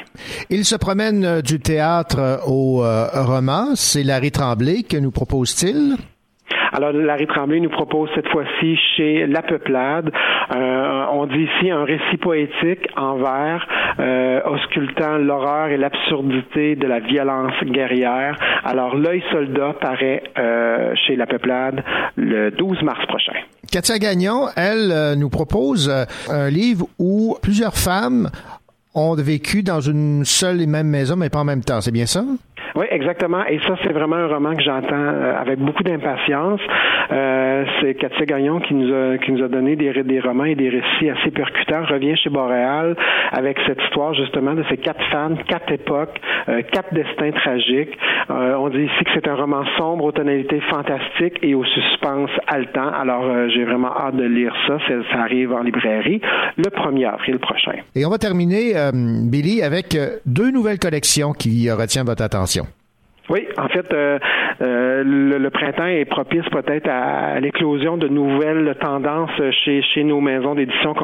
Il se promène du théâtre au roman. C'est Larry Tremblay que nous propose-t-il? Alors, Larry Tremblay nous propose cette fois-ci chez La Peuplade, euh, on dit ici un récit poétique en vers, euh, auscultant l'horreur et l'absurdité de la violence guerrière. Alors, L'œil soldat paraît euh, chez La Peuplade le 12 mars prochain. Katia Gagnon, elle, nous propose un livre où plusieurs femmes ont vécu dans une seule et même maison, mais pas en même temps. C'est bien ça? Oui, exactement. Et ça, c'est vraiment un roman que j'entends euh, avec beaucoup d'impatience. Euh, c'est Katia Gagnon qui nous a qui nous a donné des, des romans et des récits assez percutants. Revient chez Boréal avec cette histoire justement de ces quatre femmes, quatre époques, euh, quatre destins tragiques. Euh, on dit ici que c'est un roman sombre aux tonalités fantastiques et au suspense haletant. Alors, euh, j'ai vraiment hâte de lire ça. Ça arrive en librairie le 1er avril prochain. Et on va terminer, Billy, avec deux nouvelles collections qui retiennent votre attention. Oui, en fait, euh, euh, le, printemps est propice peut-être à, l'éclosion de nouvelles tendances chez, chez nos maisons d'édition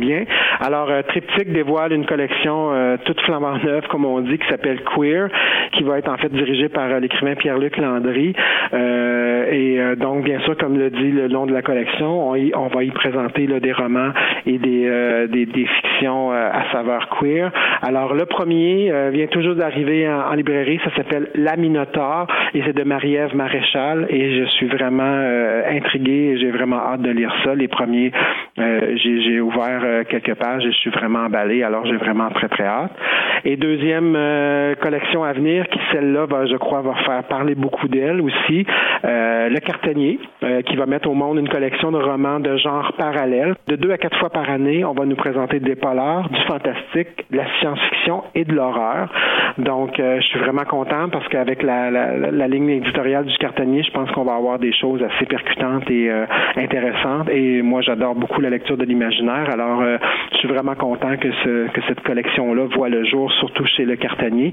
bien. Alors, euh, Triptyque dévoile une collection toute flambant neuve, comme on dit, qui s'appelle Queer, qui va être en fait dirigée par l'écrivain Pierre-Luc Landry. et donc, bien sûr, comme le dit le long de la collection, on, on va y présenter des romans et des, des, des, fictions à saveur queer. Alors, le premier vient toujours d'arriver en, en, librairie, ça s'appelle L'ami et c'est de Marie-Ève Maréchal et je suis vraiment euh, intrigué et j'ai vraiment hâte de lire ça. Les premiers, euh, j'ai ouvert euh, quelques pages et je suis vraiment emballé, alors j'ai vraiment très très hâte. Et deuxième collection à venir, qui celle-là, va, je crois, va faire parler beaucoup d'elle aussi, Le Cartanier, qui va mettre au monde une collection de romans de genre parallèle. De deux à quatre fois par année, on va nous présenter des polars, du fantastique, de la science-fiction et de l'horreur. Donc, je suis vraiment content parce qu'avec la, ligne éditoriale du cartonnier, je pense qu'on va avoir des choses assez percutantes et euh, intéressantes. Et moi, j'adore beaucoup la lecture de l'imaginaire. Alors, euh, je suis vraiment content que, cette collection-là voit le jour, surtout chez le cartonnier.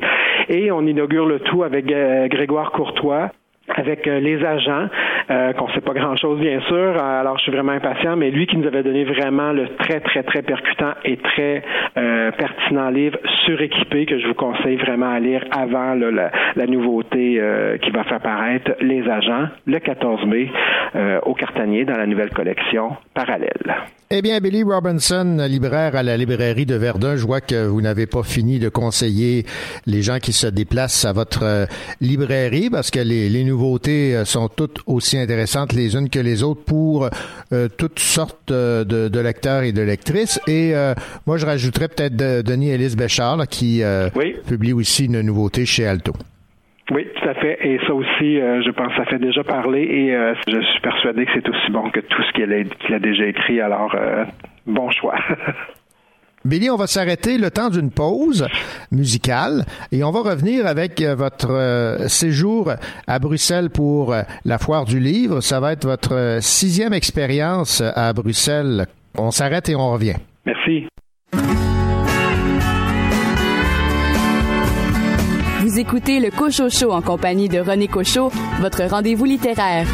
Et on inaugure le tout avec euh, Grégoire Courtois avec euh, les agents, euh, qu'on sait pas grand-chose bien sûr, alors je suis vraiment impatient, mais lui qui nous avait donné vraiment le très très très percutant et très euh, pertinent livre suréquipé que je vous conseille vraiment à lire avant la, nouveauté euh, qui va faire paraître Les agents le 14 mai au Cartanier dans la nouvelle collection Parallèle. Eh bien, Billy Robinson, libraire à la librairie de Verdun, je vois que vous n'avez pas fini de conseiller les gens qui se déplacent à votre librairie parce que les, les nouveautés euh, sont toutes aussi intéressantes les unes que les autres pour euh, toutes sortes euh, de, lecteurs et de lectrices. Et moi, je rajouterais peut-être Denis Ellis Béchard qui publie aussi une nouveauté chez Alto. Oui, tout à fait. Et ça aussi, je pense, ça fait déjà parler et je suis persuadé que c'est aussi bon que tout ce qu'il a, a, déjà écrit. Alors, bon choix. Billy, on va s'arrêter le temps d'une pause musicale et on va revenir avec euh, votre euh, séjour à Bruxelles pour euh, la foire du livre. Ça va être votre sixième expérience à Bruxelles. On s'arrête et on revient. Merci. Vous écoutez le Cocho Show en compagnie de René Cochot, votre rendez-vous littéraire.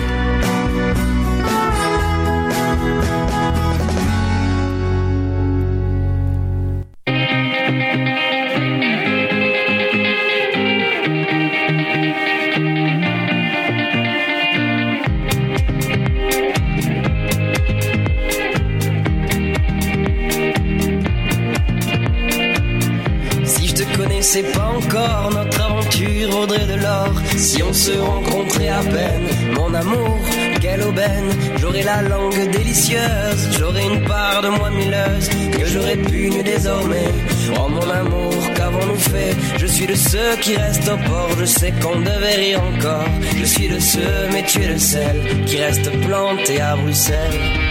C'est pas encore notre aventure vaudrait de l'or si on se rencontrait à peine. Mon amour, quelle aubaine, j'aurais la langue délicieuse, j'aurais une part de moi milleuse que j'aurais pu désormais. Oh mon amour, qu'avons-nous fait? Je suis de ceux qui restent au port, je sais qu'on devait rire encore. Je suis de ceux, mais tu es le seul qui reste planté à Bruxelles.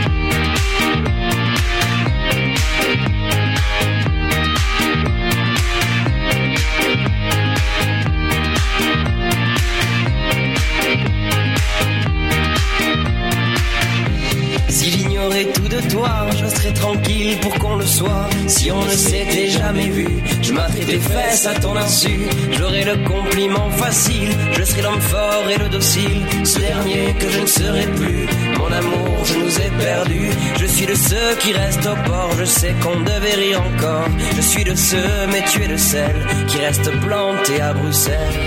Tout de toi, je serais tranquille pour qu'on le soit. Si on ne s'était jamais vu, je m'attrais tes fesses à ton insu. J'aurais le compliment facile, je serais l'homme fort et le docile. Ce dernier que je ne serai plus, mon amour, je nous ai perdus. Je suis de ceux qui restent au port, je sais qu'on devait rire encore. Je suis de ceux, mais tu es de celles qui restent plantées à Bruxelles.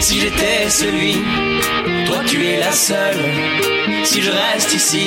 Si j'étais celui, toi tu es la seule. Si je reste ici,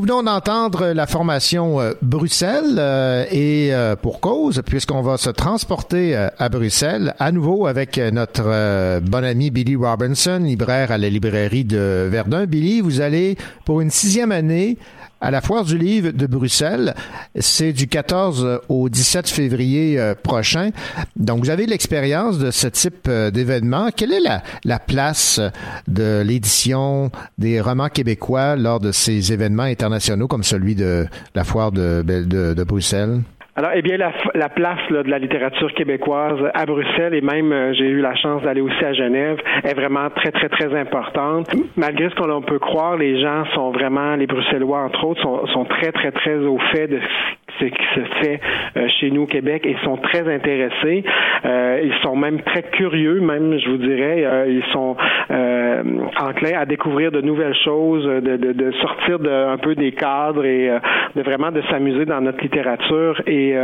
Nous venons d'entendre la formation euh, Bruxelles euh, et euh, pour cause, puisqu'on va se transporter à Bruxelles à nouveau avec notre bon ami Billy Robinson, libraire à la librairie de Verdun. Billy, vous allez pour une sixième année à la Foire du Livre de Bruxelles. C'est du 14 au 17 février euh, prochain. Donc, vous avez l'expérience de ce type euh, d'événement. Quelle est la, la place de l'édition des romans québécois lors de ces événements internationaux comme celui de la Foire de Bruxelles? Alors, eh bien, la, la place là, de la littérature québécoise à Bruxelles et même euh, j'ai eu la chance d'aller aussi à Genève est vraiment très, très, très importante. Malgré ce qu'on peut croire, les gens sont vraiment, les Bruxellois entre autres, sont, sont très, très, très au fait de qui se fait euh, chez nous au Québec et sont très intéressés. Euh, ils sont même très curieux, même, je vous dirais. Euh, ils sont enclins à découvrir de nouvelles choses, de, de, de sortir de, un peu des cadres et de vraiment de s'amuser dans notre littérature et,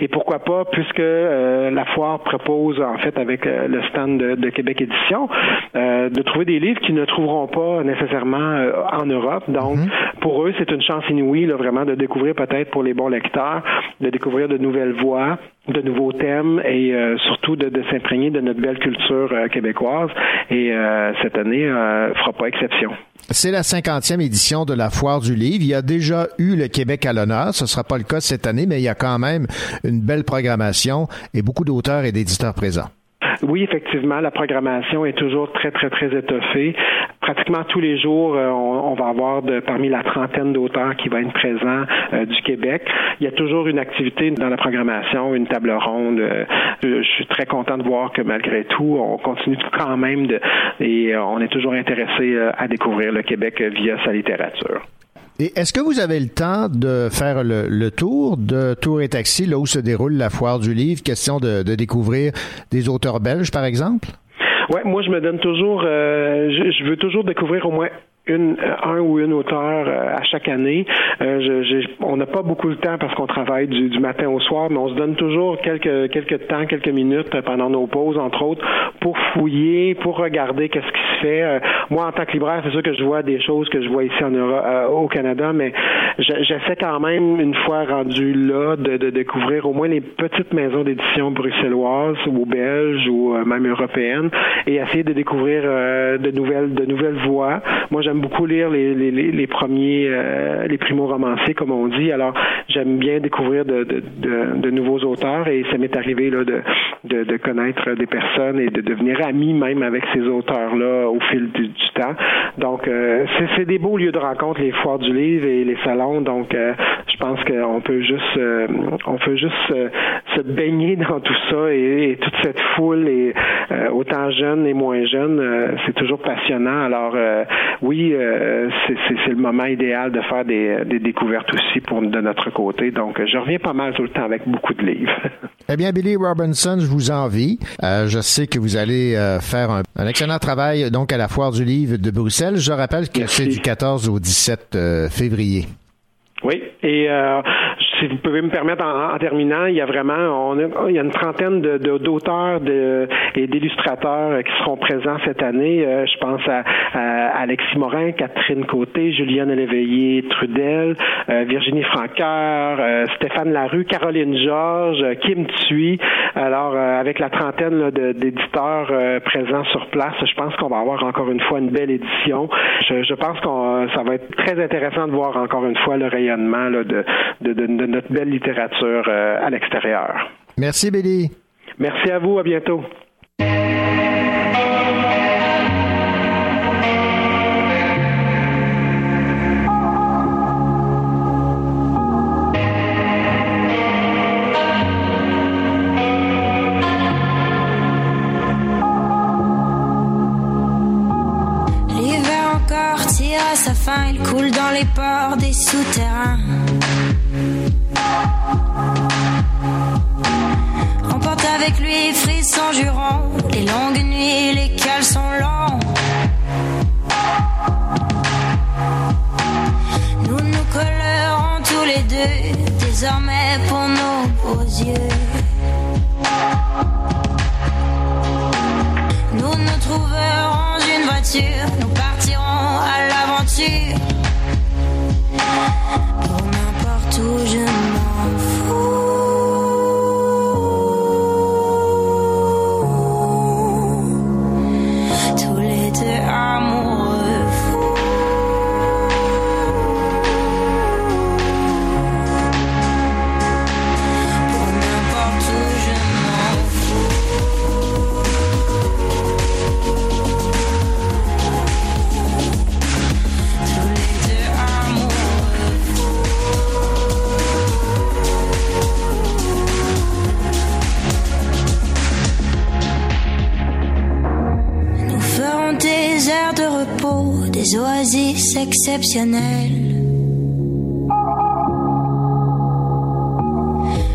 et pourquoi pas, puisque la foire propose en fait avec le stand de, de Québec Édition de trouver des livres qu'ils ne trouveront pas nécessairement en Europe. Donc, mm-hmm. pour eux, c'est une chance inouïe là, vraiment de découvrir peut-être pour les bons lecteurs de découvrir de nouvelles voix, de nouveaux thèmes et euh, surtout de, s'imprégner de notre belle culture euh, québécoise. Et euh, cette année fera pas exception. C'est la cinquantième édition de la Foire du Livre. Il y a déjà eu le Québec à l'honneur. Ce ne sera pas le cas cette année, mais il y a quand même une belle programmation et beaucoup d'auteurs et d'éditeurs présents. Oui, effectivement, la programmation est toujours très, très, très étoffée. Pratiquement tous les jours, euh, on, va avoir de, parmi la trentaine d'auteurs qui vont être présents euh, du Québec. Il y a toujours une activité dans la programmation, une table ronde. Euh, je, suis très content de voir que malgré tout, on continue quand même de, et on est toujours intéressé à découvrir le Québec via sa littérature. Et est-ce que vous avez le temps de faire le, tour de Tour et Taxi, là où se déroule la foire du livre, question de, découvrir des auteurs belges, par exemple? Ouais, moi je me donne toujours, euh, je, veux toujours découvrir au moins une, un ou une auteur euh, à chaque année. Euh, je, on n'a pas beaucoup de temps parce qu'on travaille du, du, matin au soir, mais on se donne toujours quelques quelques temps, quelques minutes pendant nos pauses, entre autres, pour fouiller, pour regarder qu'est-ce qui se fait. Euh, moi, en tant que libraire, c'est sûr que je vois des choses que je vois ici en Europe, au Canada, mais j'essaie quand même, une fois rendu là, de, de, découvrir au moins les petites maisons d'édition bruxelloises ou belges ou même européennes et essayer de découvrir de nouvelles de nouvelles voies. Moi, j'aime beaucoup lire les, premiers, les primo-romanciers, comme on dit. Alors, j'aime bien découvrir de, de, nouveaux auteurs et ça m'est arrivé là, de, de, connaître des personnes et de devenir ami même avec ces auteurs-là au fil du, temps. Donc, c'est des beaux lieux de rencontre, les foires du livre et les salons. Donc, je pense qu'on peut juste, on peut juste se baigner dans tout ça et, toute cette foule et autant jeunes et moins jeunes, c'est toujours passionnant. Alors, oui, c'est le moment idéal de faire des, des découvertes aussi pour de notre côté. Donc, je reviens pas mal tout le temps avec beaucoup de livres. eh bien, Billy Robinson, je vous envie. Euh, je sais que vous allez euh, faire un, excellent travail donc à la Foire du Livre de Bruxelles. Je rappelle que c'est du 14 au 17 euh, février. Oui, et euh, si vous pouvez me permettre en, terminant, il y a vraiment on a, il y a une trentaine de, d'auteurs de, et d'illustrateurs qui seront présents cette année. Euh, je pense à, Alexis Morin, Catherine Côté, Juliane Léveillé, Trudel, euh, Virginie Franqueur, euh, Stéphane Larue, Caroline Georges, Kim Thuy. Alors avec la trentaine d'éditeurs présents sur place, je pense qu'on va avoir encore une fois une belle édition. Je, je pense qu'on ça va être très intéressant de voir encore une fois le rayonnement là, de, de, de notre belle littérature euh, à l'extérieur. Merci, Billy. Merci à vous. À bientôt. L'hiver encore tire à sa fin, il coule dans les ports des souterrains. Emporte avec lui frisson jurant, les longues nuits, les caleçons longs. Nous nous collerons tous les deux, désormais pour nos beaux yeux. Nous nous trouverons une voiture, nous partirons à l'aventure. Pour n'importe où je m'en de repos, des oasis exceptionnelles.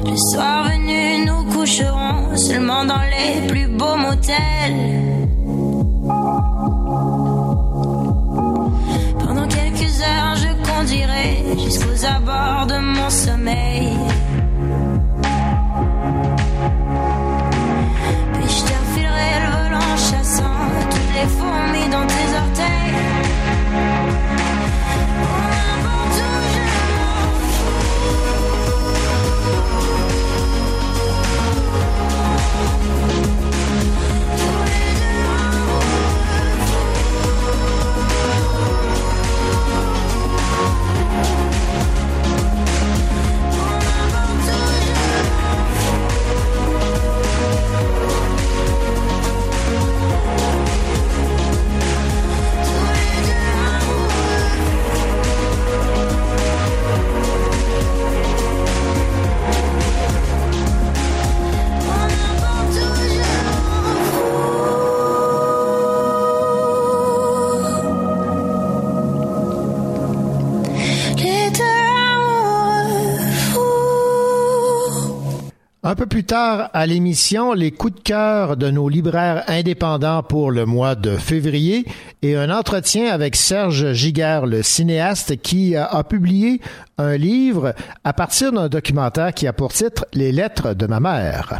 Le soir venu, nous coucherons seulement dans les plus beaux motels. Pendant quelques heures, je conduirai jusqu'aux abords de mon sommeil. Puis je te le volant chassant toutes les fourmis dans À l'émission, les coups de cœur de nos libraires indépendants pour le mois de février et un entretien avec Serge Giguère, le cinéaste qui a, a publié un livre à partir d'un documentaire qui a pour titre Les lettres de ma mère.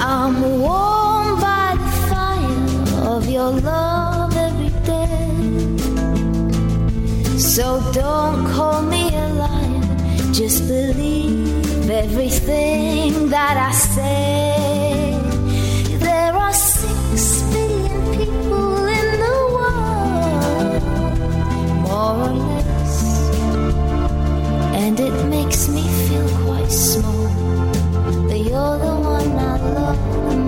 I'm warmed by the fire of your love every day. So don't call me a liar, just believe everything that I say. There are six billion people in the world, more or less, and it makes me feel quite small. But you're the love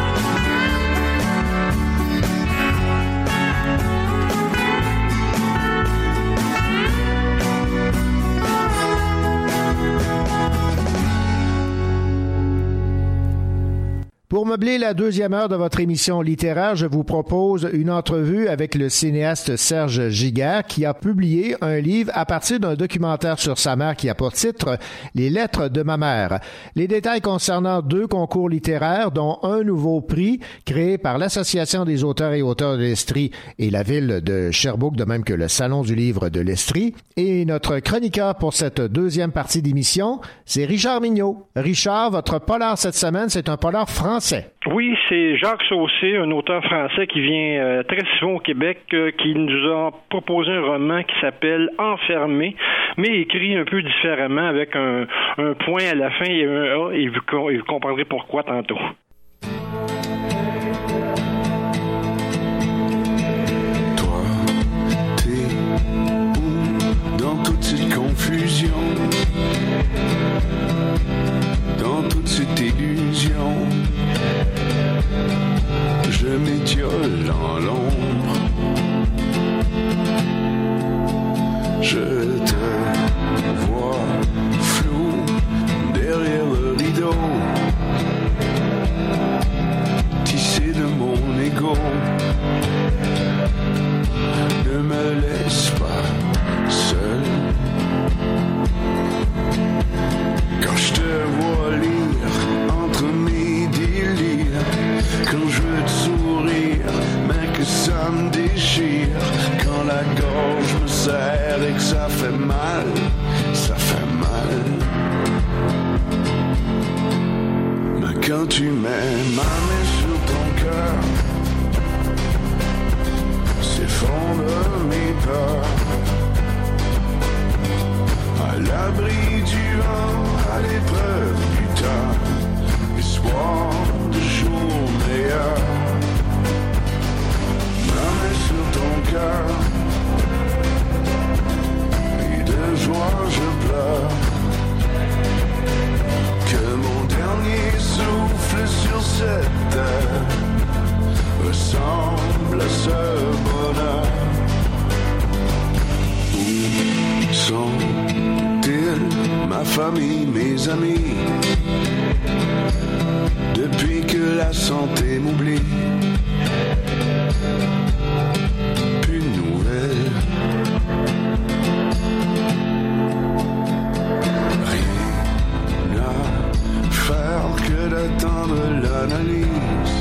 Meubler la deuxième heure de votre émission littéraire, je vous propose une entrevue avec le cinéaste Serge Giguère qui a publié un livre à partir d'un documentaire sur sa mère qui a pour titre Les lettres de ma mère. Les détails concernant deux concours littéraires dont un nouveau prix créé par l'Association des auteurs et auteurs de l'Estrie et la ville de Sherbrooke, de même que le Salon du livre de l'Estrie. Et notre chroniqueur pour cette deuxième partie d'émission, c'est Richard Mignot. Richard, votre polar cette semaine, c'est un polar français. Oui, c'est Jacques Saucé, un auteur français qui vient euh, très souvent au Québec, euh, qui nous a proposé un roman qui s'appelle Enfermé, mais écrit un peu différemment avec un, un point à la fin et un A, et vous, et vous comprendrez pourquoi tantôt. Toi, t'es où dans toute cette confusion, dans toute cette illusion. Je m'étiole en l'ombre. Je te vois flou derrière le rideau. Tissé de mon ego. Tu mets ma main sur ton cœur, s'effondre mes peurs. À l'abri du vent, à l'épreuve du temps, espoir de jours meilleurs. Ma main sur ton cœur, ressemble à ce bonheur. Où sont-ils, ma famille, mes amis? Depuis que la santé m'oublie d'attendre l'analyse.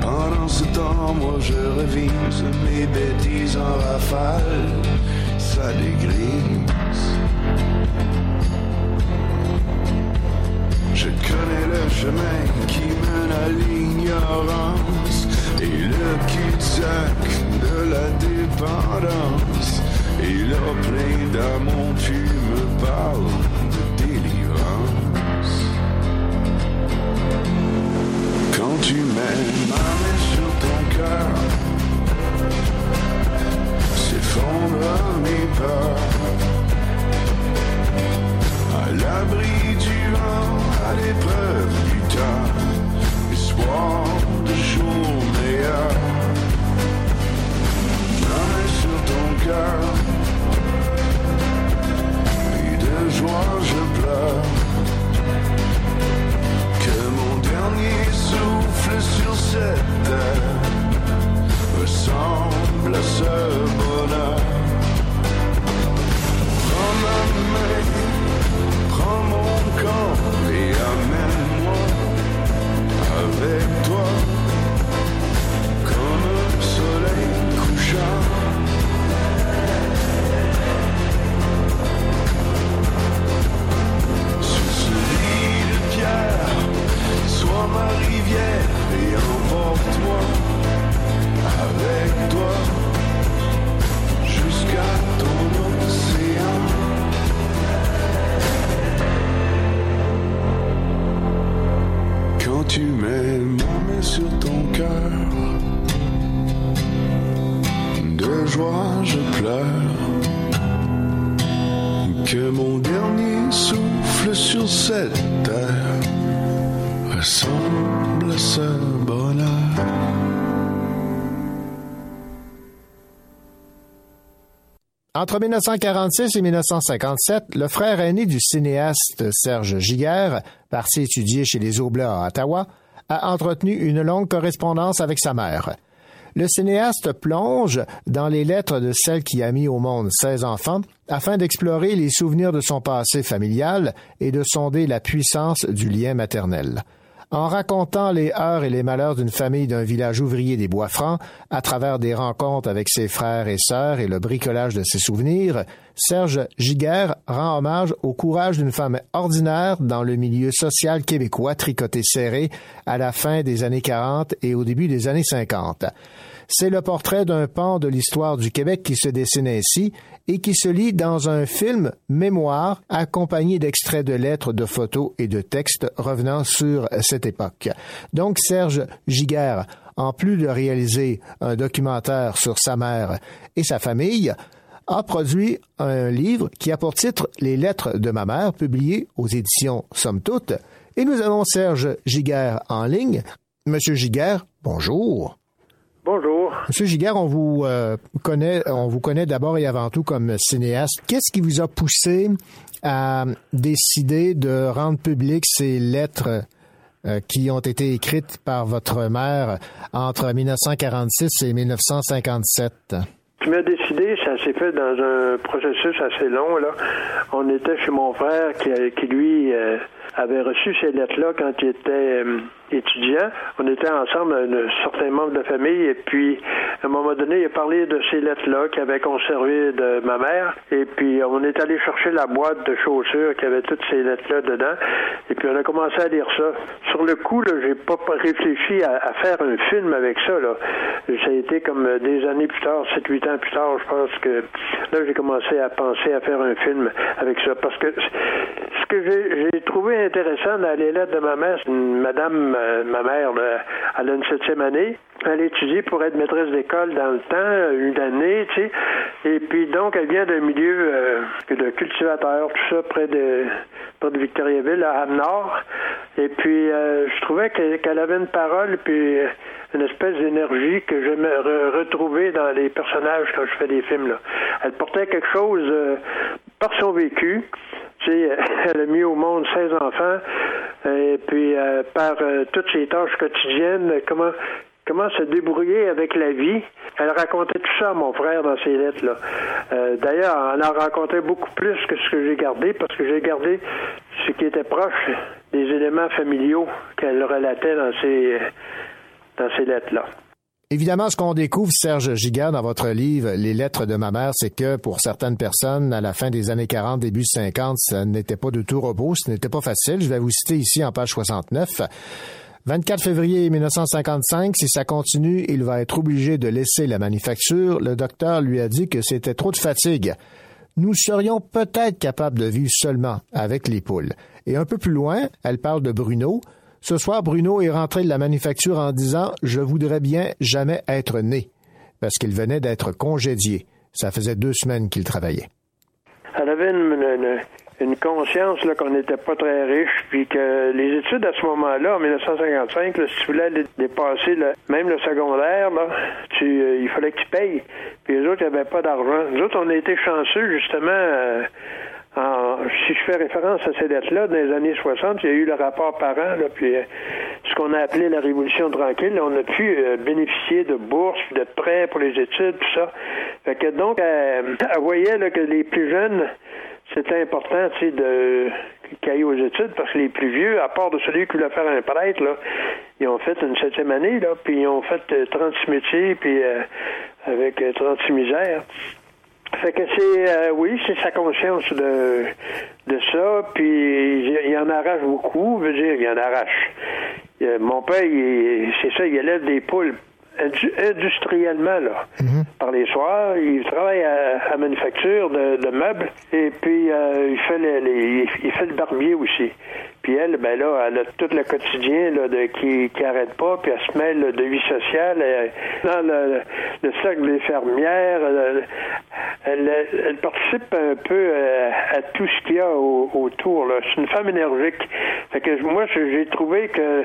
Pendant ce temps, moi je révise mes bêtises en rafale, Entre 1946 et 1957, le frère aîné du cinéaste Serge Giguère, parti étudier chez les Oblats à Ottawa, a entretenu une longue correspondance avec sa mère. Le cinéaste plonge dans les lettres de celle qui a mis au monde 16 enfants afin d'explorer les souvenirs de son passé familial et de sonder la puissance du lien maternel. En racontant les heures et les malheurs d'une famille d'un village ouvrier des Bois-Francs, à travers des rencontres avec ses frères et sœurs et le bricolage de ses souvenirs, Serge Giguère rend hommage au courage d'une femme ordinaire dans le milieu social québécois tricoté serré à la fin des années 40 et au début des années 50. C'est le portrait d'un pan de l'histoire du Québec qui se dessine ainsi et qui se lit dans un film mémoire accompagné d'extraits de lettres, de photos et de textes revenant sur cette époque. Donc Serge Giguère, en plus de réaliser un documentaire sur sa mère et sa famille, a produit un livre qui a pour titre Les lettres de ma mère, publié aux éditions Somme Toute. Et nous avons Serge Giguère en ligne. Monsieur Giguère, bonjour. Bonjour. Monsieur Giguère, on vous euh, connaît, on vous connaît d'abord et avant tout comme cinéaste. Qu'est-ce qui vous a poussé à décider de rendre publiques ces lettres euh, qui ont été écrites par votre mère entre 1946 et 1957? Je m'ai ça s'est fait dans un processus assez long. On était chez mon frère qui, lui, euh, avait reçu ces lettres-là quand il était euh, étudiant. On était ensemble, un certain membre de famille, et puis à un moment donné, il a parlé de ces lettres-là qu'il avait conservées de ma mère, et puis on est allé chercher la boîte de chaussures qui avait toutes ces lettres-là dedans, et puis on a commencé à lire ça. Sur le coup, là, j'ai pas réfléchi à, à, faire un film avec ça. Là. Ça a été comme des années plus tard, 7-8 ans plus tard, je pense que là, j'ai commencé à penser à faire un film avec ça, parce que ce que j'ai trouvé intéressant dans les lettres de ma mère, c'est une madame, euh, ma mère, elle a une septième année. Elle étudie pour être maîtresse d'école dans le temps, une année, tu sais. Et puis donc, elle vient d'un milieu euh, de cultivateur, tout ça, près de, près de Victoriaville, à Ham-Nord. Et puis, euh, je trouvais que- qu'elle avait une parole, puis une espèce d'énergie que j'aime re- retrouver dans les personnages quand je fais des films. Là. Elle portait quelque chose euh, par son vécu. Elle a mis au monde 16 enfants, et puis euh, par euh, toutes ses tâches quotidiennes, comment comment se débrouiller avec la vie. Elle racontait tout ça à mon frère dans ses lettres. là. Euh, D'ailleurs, elle en racontait beaucoup plus que ce que j'ai gardé, parce que j'ai gardé ce qui était proche des éléments familiaux qu'elle relatait dans ses, dans ces lettres-là. Évidemment, ce qu'on découvre, Serge Giguère, dans votre livre Les lettres de ma mère, c'est que pour certaines personnes, à la fin des années 40, début 50, ça n'était pas de tout repos, ce n'était pas facile. Je vais vous citer ici en page 69. 24 février 1955, si ça continue, il va être obligé de laisser la manufacture. Le docteur lui a dit que c'était trop de fatigue. Nous serions peut-être capables de vivre seulement avec les poules. Et un peu plus loin, elle parle de Bruno. Ce soir, Bruno est rentré de la manufacture en disant Je voudrais bien jamais être né, parce qu'il venait d'être congédié. Ça faisait deux semaines qu'il travaillait. Elle avait une, conscience qu'on n'était pas très riche, puis que les études à ce moment-là, en 1955, là, si tu voulais dépasser même le secondaire, là, tu, euh, il fallait que tu payes. Puis les autres, n'avaient pas d'argent. Nous autres, on a été chanceux, justement, euh, en- si je fais référence à ces lettres-là, dans les années 60, il y a eu le rapport parent, là, puis euh, ce qu'on a appelé la Révolution tranquille, on a pu euh, bénéficier de bourses, de prêts pour les études, tout ça. Fait que donc, elle, elle voyait là, que les plus jeunes, c'était important, tu sais, de aillent aux études, parce que les plus vieux, à part de celui qui voulait faire un prêtre, là, ils ont fait une septième année, là, puis ils ont fait euh, 36 métiers, puis euh, avec euh, 36 misères. Fait que c'est euh, oui, c'est sa conscience de de ça, puis il, en arrache beaucoup, veut dire, il en arrache. Euh, mon père, il- c'est ça, il élève des poules indu- industriellement là. Par les soirs, il travaille à, à manufacture de, de meubles et puis euh, il fait le, les- il fait le barbier aussi. Puis elle, ben là, elle a tout le quotidien là, de, qui qui arrête pas, puis elle se mêle de vie sociale. Elle- dans le, le cercle des fermières, elle, elle, participe un peu euh, à, tout ce qu'il y a au- autour. C'est une femme énergique. Fait que moi, j'ai trouvé que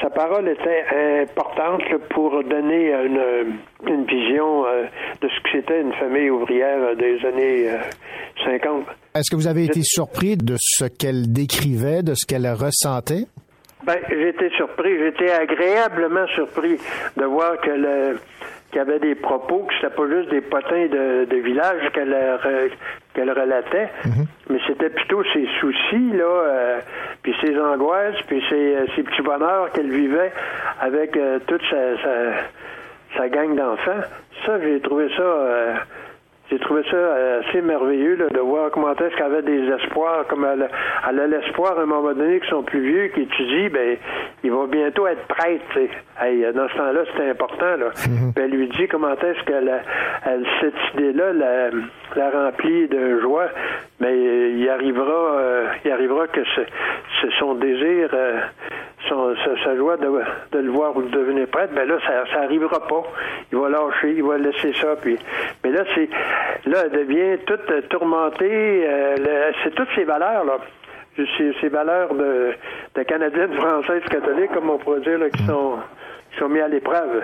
sa parole était importante pour donner une, une vision euh, de ce que c'était une famille ouvrière euh, des années euh, 50. Est-ce que vous avez été surpris de ce qu'elle décrivait, de ce qu'elle ressentait? Ben, j'étais surpris, j'étais agréablement surpris de voir qu'elle euh, avait des propos, que c'était pas juste des potins de, de village qu'elle euh, re- qu'elle relatait, mais c'était plutôt ses soucis, là, euh, puis ses angoisses, puis ses, euh, ses petits bonheurs qu'elle vivait avec euh, toute sa, sa, sa gang d'enfants. Ça, j'ai trouvé ça... euh, j'ai trouvé ça euh, assez merveilleux là, de voir comment est-ce qu'elle avait des espoirs, comme elle, elle a l'espoir à un moment donné que son plus vieux qui étudie, ben il va bientôt être prêtre. tu sais. Hey, dans ce temps-là, c'était important. Là. Puis elle lui dit comment est-ce qu'elle a- elle, cette idée-là la, remplit de joie. Mais il arrivera, euh, il arrivera que ce, son désir, euh, son, sa, joie de, de le voir devenir prêtre, ben là, ça, ça arrivera pas. Il va lâcher, il va laisser ça. Puis, mais là, c'est, là, elle devient toute euh, tourmentée. euh, c'est toutes ces valeurs là. Ces, valeurs de, de canadienne, française, catholique, comme on pourrait dire, là, qui sont qui sont mis à l'épreuve.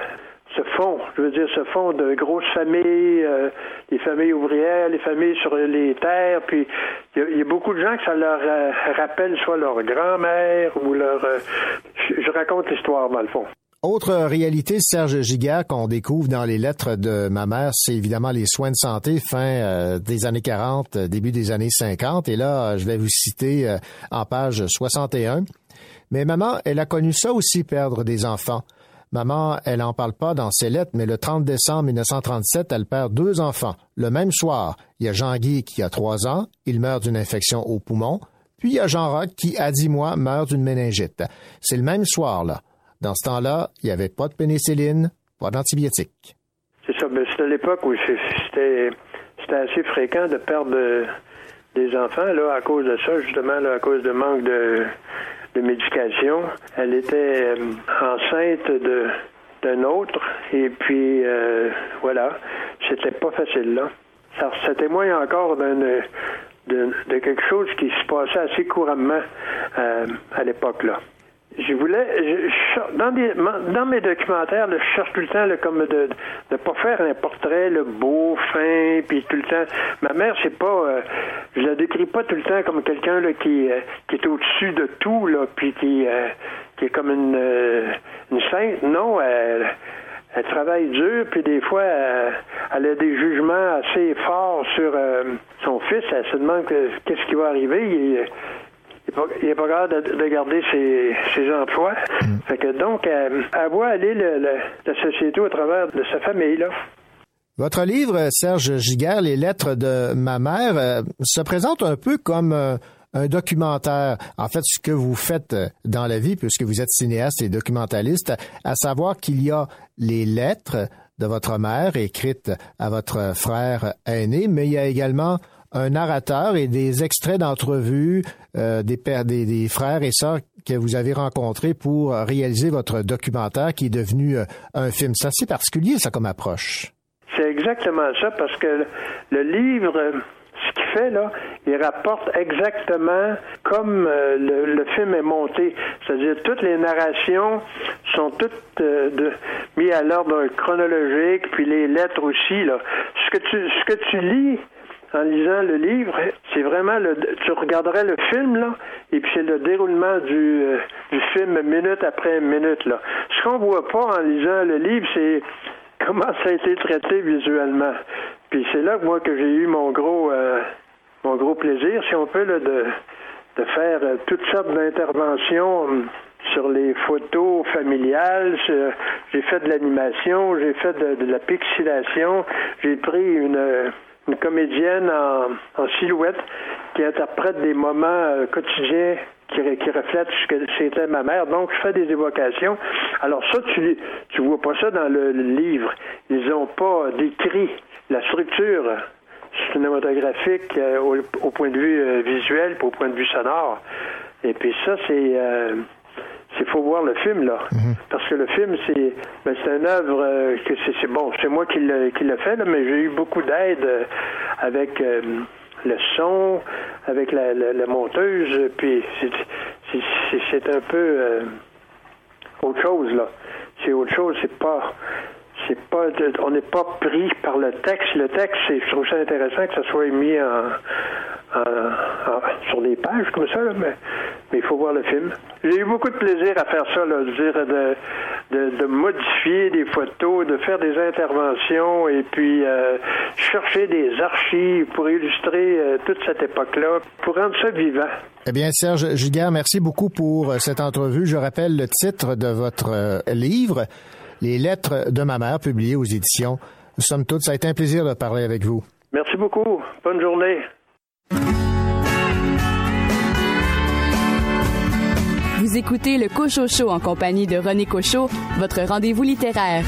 Ce fond, je veux dire, ce fond de grosses familles, euh, les familles ouvrières, les familles sur les terres, puis il y, a- beaucoup de gens que ça leur euh, rappelle soit leur grand-mère ou leur... euh, je, raconte l'histoire, dans le fond. Autre réalité, Serge Giguère, qu'on découvre dans les lettres de ma mère, c'est évidemment les soins de santé fin euh, des années 40, euh, début des années 50. Et là, je vais vous citer en page 61. Mais maman, elle a connu ça aussi, perdre des enfants. Maman, elle en parle pas dans ses lettres, mais le 30 décembre 1937, elle perd deux enfants. Le même soir, il y a Jean-Guy qui a trois ans, il meurt d'une infection au poumon. Puis il y a Jean-Roch qui, à dix mois, meurt d'une méningite. C'est le même soir, là. Dans ce temps-là, il n'y avait pas de pénicilline, pas d'antibiotiques. C'est ça, mais c'était l'époque où c'était assez fréquent de perdre de, des enfants, là, à cause de ça, justement, là, à cause de manque de, de médication. Elle était euh, enceinte d'un autre, et puis euh, voilà, c'était pas facile là. Ça, témoigne encore d'un de, de, quelque chose qui se passait assez couramment euh, à l'époque là je voulais, je, dans, des, dans mes documentaires, je cherche tout le temps comme de ne pas faire un portrait le beau, fin, puis tout le temps. Ma mère, c'est pas, euh, je la décris pas tout le temps comme quelqu'un là qui, euh, qui est au-dessus de tout là, puis qui, euh, qui est comme une, une sainte. Non, elle, elle travaille dur, puis des fois, elle, a des jugements assez forts sur son fils. Elle se demande qu'est-ce qui va arriver il n'est pas grave de, garder ses, emplois. Mm. Fait que donc, elle, voit aller la société au travers de sa famille, là. Votre livre, Serge Giguère, Les lettres de ma mère, euh, se présente un peu comme euh, un documentaire. En fait, ce que vous faites euh, dans la vie, puisque vous êtes cinéaste et documentaliste, à savoir qu'il y a les lettres de votre mère écrites à votre frère aîné, mais il y a également un narrateur et des extraits d'entrevues euh, des, pères, des, frères et sœurs que vous avez rencontrés pour réaliser votre documentaire qui est devenu euh, un film. C'est assez particulier, ça, comme approche. C'est exactement ça, parce que le livre, ce qu'il fait, là, il rapporte exactement comme euh, le, film est monté. C'est-à-dire, toutes les narrations sont toutes de, mises à l'ordre chronologique, puis les lettres aussi, là. Ce que tu, ce que tu lis, en lisant le livre, c'est vraiment le, tu regarderais le film là, et puis c'est le déroulement du, euh, film minute après minute là. Ce qu'on voit pas en lisant le livre, c'est comment ça a été traité visuellement. Puis c'est là moi que j'ai eu mon gros euh, mon gros plaisir, si on peut, de, faire euh, toutes sortes d'interventions sur les photos familiales. J'ai fait de l'animation, j'ai fait de, la pixilation, j'ai pris une une comédienne en, silhouette qui interprète des moments euh, quotidiens qui, qui reflètent ce que c'était ma mère. Donc, je fais des évocations. Alors ça, tu tu vois pas ça dans le, livre. Ils ont pas décrit la structure cinématographique euh, au, point de vue euh, visuel, au point de vue sonore. Et puis ça, c'est il faut voir le film là, mhm. parce que le film c'est ben, c'est une œuvre euh, que c'est bon, c'est moi qui l'ai qui fait là, mais j'ai eu beaucoup d'aide euh, avec euh, le son, avec la, la, monteuse, puis c'est un peu autre chose là. C'est autre chose, c'est pas c'est pas on n'est pas pris par le texte. Le texte, je trouve ça intéressant que ça soit mis en, sur des pages comme ça, mais, mais il faut voir le film. J'ai eu beaucoup de plaisir à faire ça, là, dire de, de, modifier des photos, de faire des interventions et puis euh, chercher des archives pour illustrer euh, toute cette époque-là, pour rendre ça vivant. Eh bien, Serge Giguère, merci beaucoup pour euh, cette entrevue. Je rappelle le titre de votre livre, Les lettres de ma mère, publié aux éditions Somme toute. Ça a été un plaisir de parler avec vous. Merci beaucoup. Bonne journée. Vous écoutez le Cocho Show en compagnie de René Cochot, votre rendez-vous littéraire.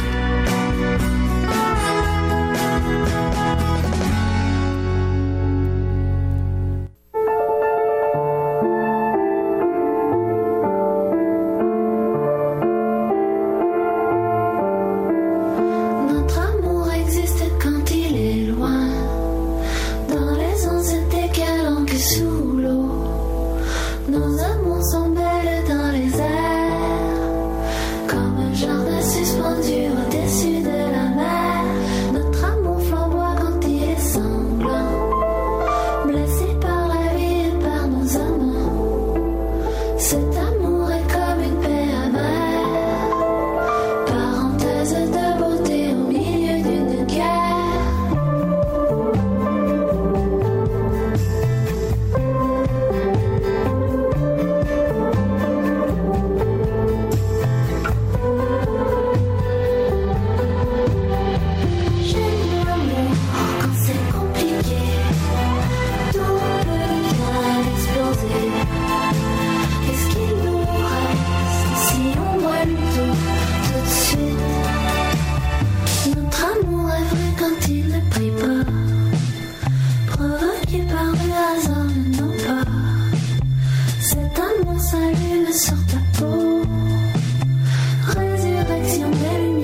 Salut sur ta peau. Résurrection belle.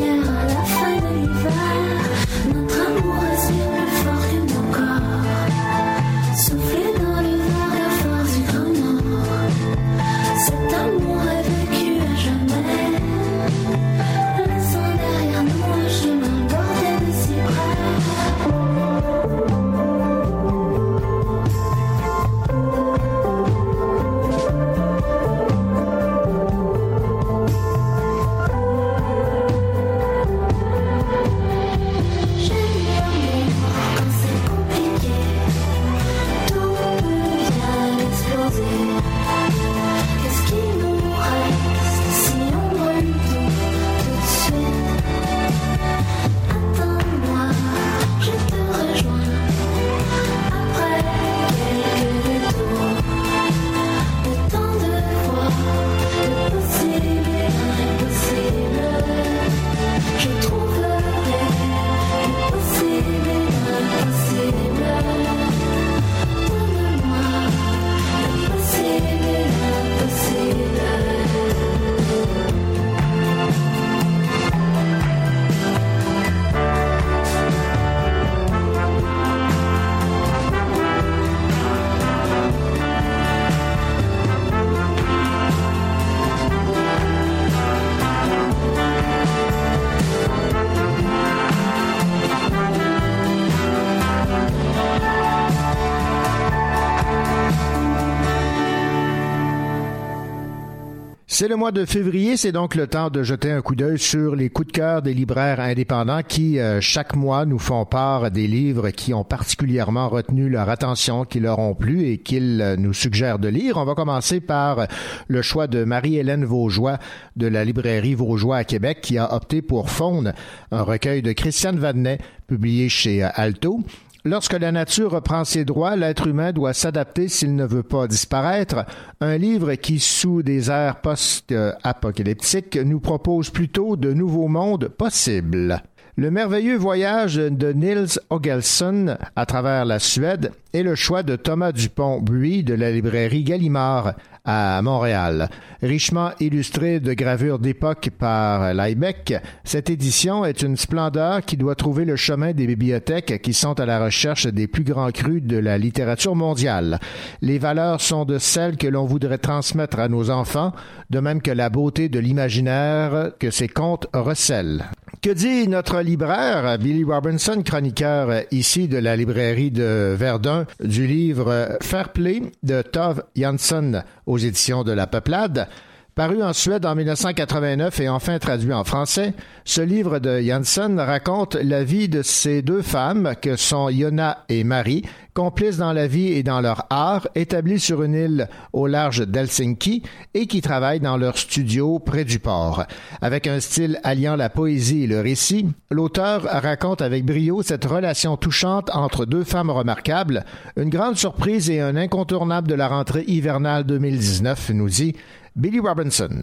C'est le mois de février, c'est donc le temps de jeter un coup d'œil sur les coups de cœur des libraires indépendants qui, euh, chaque mois, nous font part des livres qui ont particulièrement retenu leur attention, qui leur ont plu et qu'ils euh, nous suggèrent de lire. On va commencer par le choix de Marie-Hélène Vaugeois de la librairie Vaugeois à Québec qui a opté pour Faune, un recueil de Christiane Vadnet publié chez euh, Alto. Lorsque la nature reprend ses droits, l'être humain doit s'adapter s'il ne veut pas disparaître. Un livre qui, sous des airs post-apocalyptiques, nous propose plutôt de nouveaux mondes possibles. Le merveilleux voyage de Nils Ogelson à travers la Suède est le choix de Thomas Dupont-Buis de la librairie Gallimard à Montréal. Richement illustré de gravures d'époque par Leibeck, cette édition est une splendeur qui doit trouver le chemin des bibliothèques qui sont à la recherche des plus grands crus de la littérature mondiale. Les valeurs sont de celles que l'on voudrait transmettre à nos enfants, de même que la beauté de l'imaginaire que ces contes recèlent. Que dit notre libraire, Billy Robinson, chroniqueur ici de la librairie de Verdun, du livre Fair Play de Tove Jansson aux éditions de La Peuplade? Paru en Suède en 1989 et enfin traduit en français, ce livre de Janssen raconte la vie de ces deux femmes que sont Yona et Marie, complices dans la vie et dans leur art, établies sur une île au large d'Helsinki et qui travaillent dans leur studio près du port. Avec un style alliant la poésie et le récit, l'auteur raconte avec brio cette relation touchante entre deux femmes remarquables, une grande surprise et un incontournable de la rentrée hivernale 2019, nous dit Billy Robinson.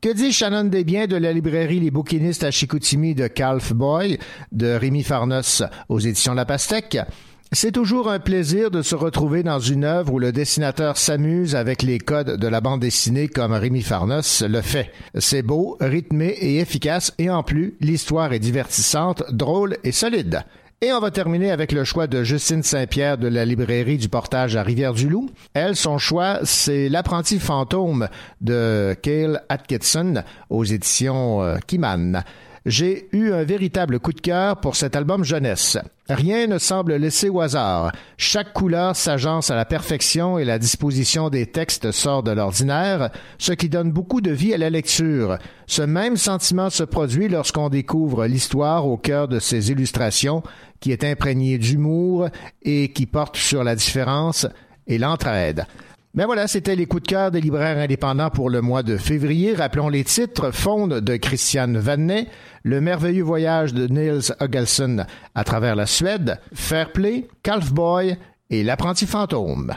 Que dit Shannon Desbiens de la librairie Les Bouquinistes à Chicoutimi de Calf Boy de Rémi Farnos aux éditions La Pastèque? C'est toujours un plaisir de se retrouver dans une œuvre où le dessinateur s'amuse avec les codes de la bande dessinée comme Rémi Farnos le fait. C'est beau, rythmé et efficace et en plus, l'histoire est divertissante, drôle et solide. Et on va terminer avec le choix de Justine Saint-Pierre de la librairie du portage à Rivière-du-Loup. Elle, son choix, c'est L'apprenti fantôme de Cale Atkinson aux éditions euh, Kiman j'ai eu un véritable coup de cœur pour cet album jeunesse. Rien ne semble laissé au hasard. Chaque couleur s'agence à la perfection et la disposition des textes sort de l'ordinaire, ce qui donne beaucoup de vie à la lecture. Ce même sentiment se produit lorsqu'on découvre l'histoire au cœur de ces illustrations, qui est imprégnée d'humour et qui porte sur la différence et l'entraide. Ben voilà, c'était les coups de cœur des libraires indépendants pour le mois de février. Rappelons les titres. Fonde de Christiane Vannet, Le merveilleux voyage de Niels Ogelson à travers la Suède, Fair Play, Calfboy et L'apprenti fantôme.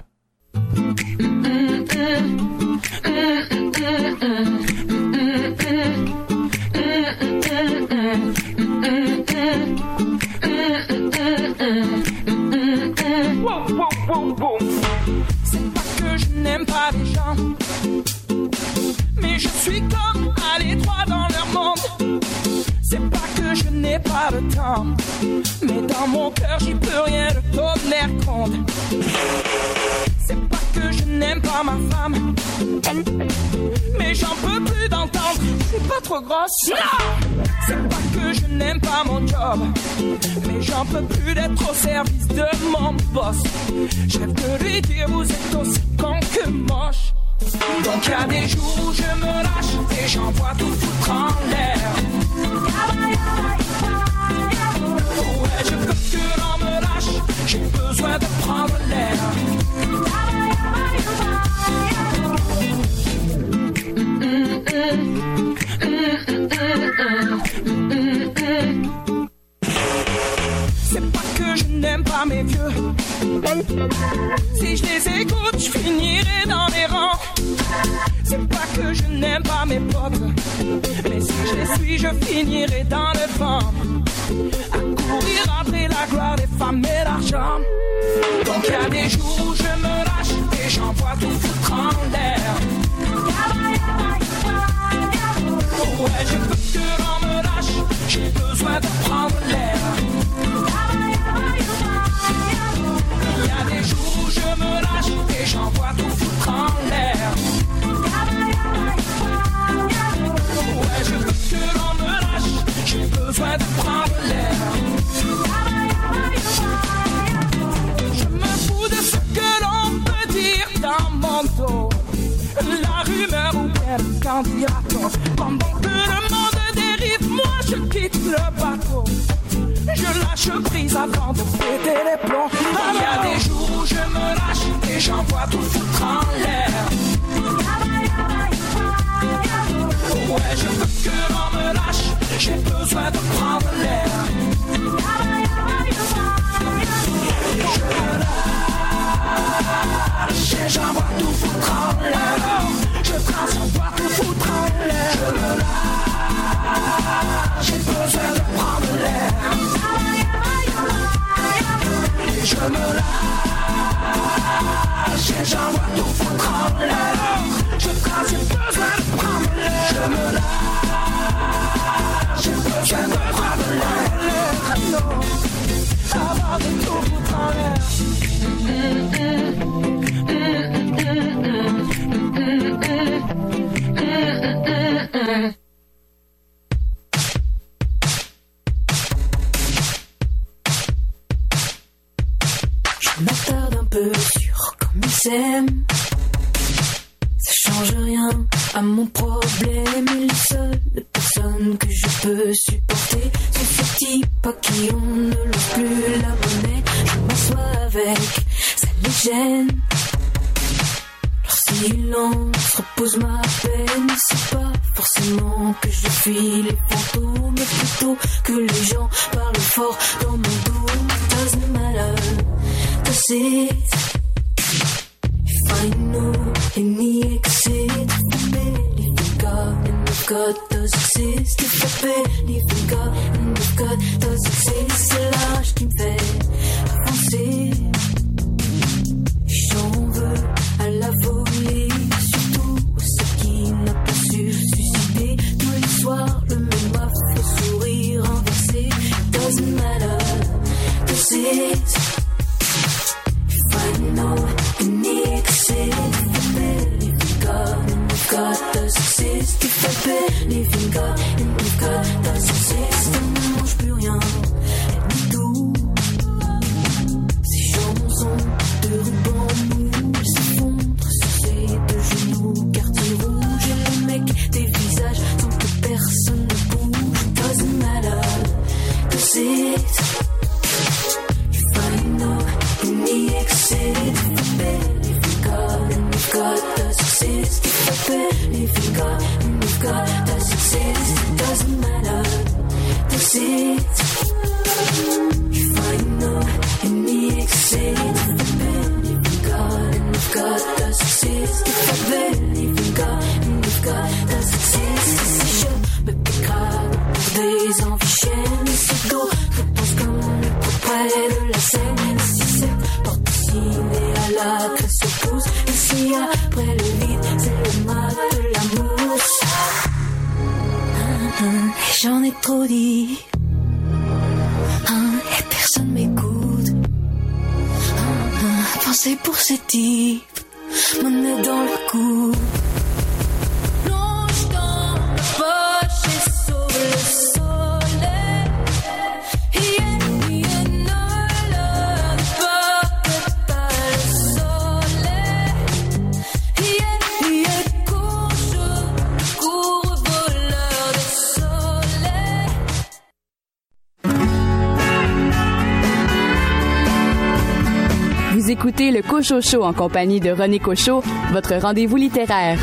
Gens. je suis comme à l'étroit dans leur monde. C'est pas que je n'ai pas le temps, mais dans mon cœur j'y peux rien de tonnerre compte. C'est pas que je n'aime pas ma femme, mais j'en peux plus d'entendre. Je suis pas trop grosse. C'est pas que je n'aime pas mon job, mais j'en peux plus d'être au service de mon boss. Je de lui dire vous êtes aussi con que moche. Donc y a des jours où je me lâche et j'envoie tout foutre en l'air. Ouais, je veux que l'on me lâche, j'ai besoin de prendre l'air. C'est pas que je n'aime pas mes vieux. Si je les écoute, je finirai dans les rangs. C'est pas que je n'aime pas mes potes. Mais si je les suis, je finirai dans le vent. À courir après la gloire des femmes et l'argent. Donc y a des jours où je me lâche et j'envoie tout foutre en l'air. Ouais, je veux que l'on me lâche, j'ai besoin de prendre l'air. Je veux que l'on me lâche, j'ai besoin de prendre l'air. Je me fous de ce que l'on peut dire dans mon dos. La rumeur ou bien le candidat. Pendant que le monde dérive, moi je quitte le bateau. Je lâche prise avant de péter les plombs. Il y a des jours où je me le Cocho en compagnie de René Cocho, votre rendez-vous littéraire.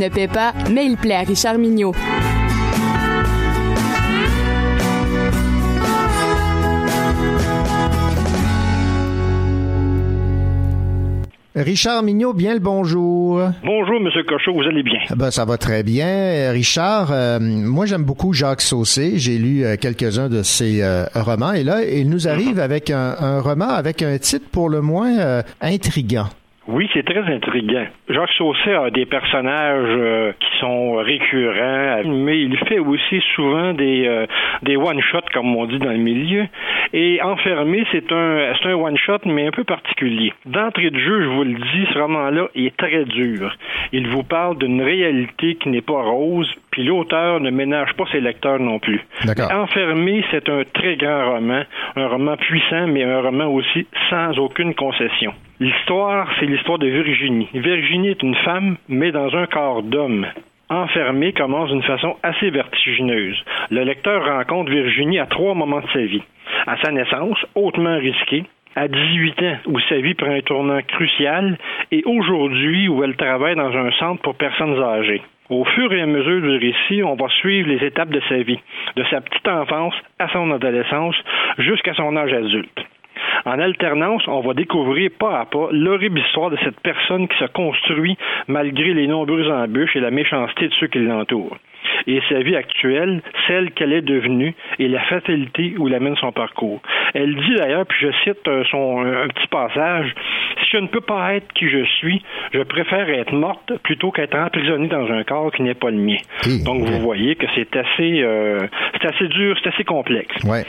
ne paie pas, mais il plaît à Richard Mignot. Richard Mignot, bien le bonjour. Bonjour, Monsieur Cochot, vous allez bien? Ah ben, ça va très bien. Euh, Richard, euh, moi j'aime beaucoup Jacques Saucé. J'ai lu euh, quelques-uns de ses romans et là, il nous arrive avec un, un, roman avec un titre pour le moins intrigant. Oui, c'est très intriguant. Jacques Saucet a des personnages euh, qui sont récurrents, mais il fait aussi souvent des, euh, des one-shots, comme on dit dans le milieu. Et Enfermé, c'est un, c'est un one-shot, mais un peu particulier. D'entrée de jeu, je vous le dis, ce roman-là est très dur. Il vous parle d'une réalité qui n'est pas rose, puis l'auteur ne ménage pas ses lecteurs non plus. Enfermé, c'est un très grand roman, un roman puissant, mais un roman aussi sans aucune concession. L'histoire, c'est l'histoire de Virginie. Virginie est une femme, mais dans un corps d'homme. Enfermé commence d'une façon assez vertigineuse. Le lecteur rencontre Virginie à trois moments de sa vie. À sa naissance, hautement risquée, à 18 ans, où sa vie prend un tournant crucial, et aujourd'hui, où elle travaille dans un centre pour personnes âgées. Au fur et à mesure du récit, on va suivre les étapes de sa vie, de sa petite enfance à son adolescence jusqu'à son âge adulte. En alternance, on va découvrir pas à pas l'horrible histoire de cette personne qui se construit malgré les nombreuses embûches et la méchanceté de ceux qui l'entourent. Et sa vie actuelle, celle qu'elle est devenue, et la fatalité où l'amène son parcours. Elle dit d'ailleurs, puis je cite euh, son, un petit passage, Si je ne peux pas être qui je suis, je préfère être morte plutôt qu'être emprisonnée dans un corps qui n'est pas le mien. Donc vous voyez que c'est assez, euh, c'est assez dur, c'est assez complexe. Ouais.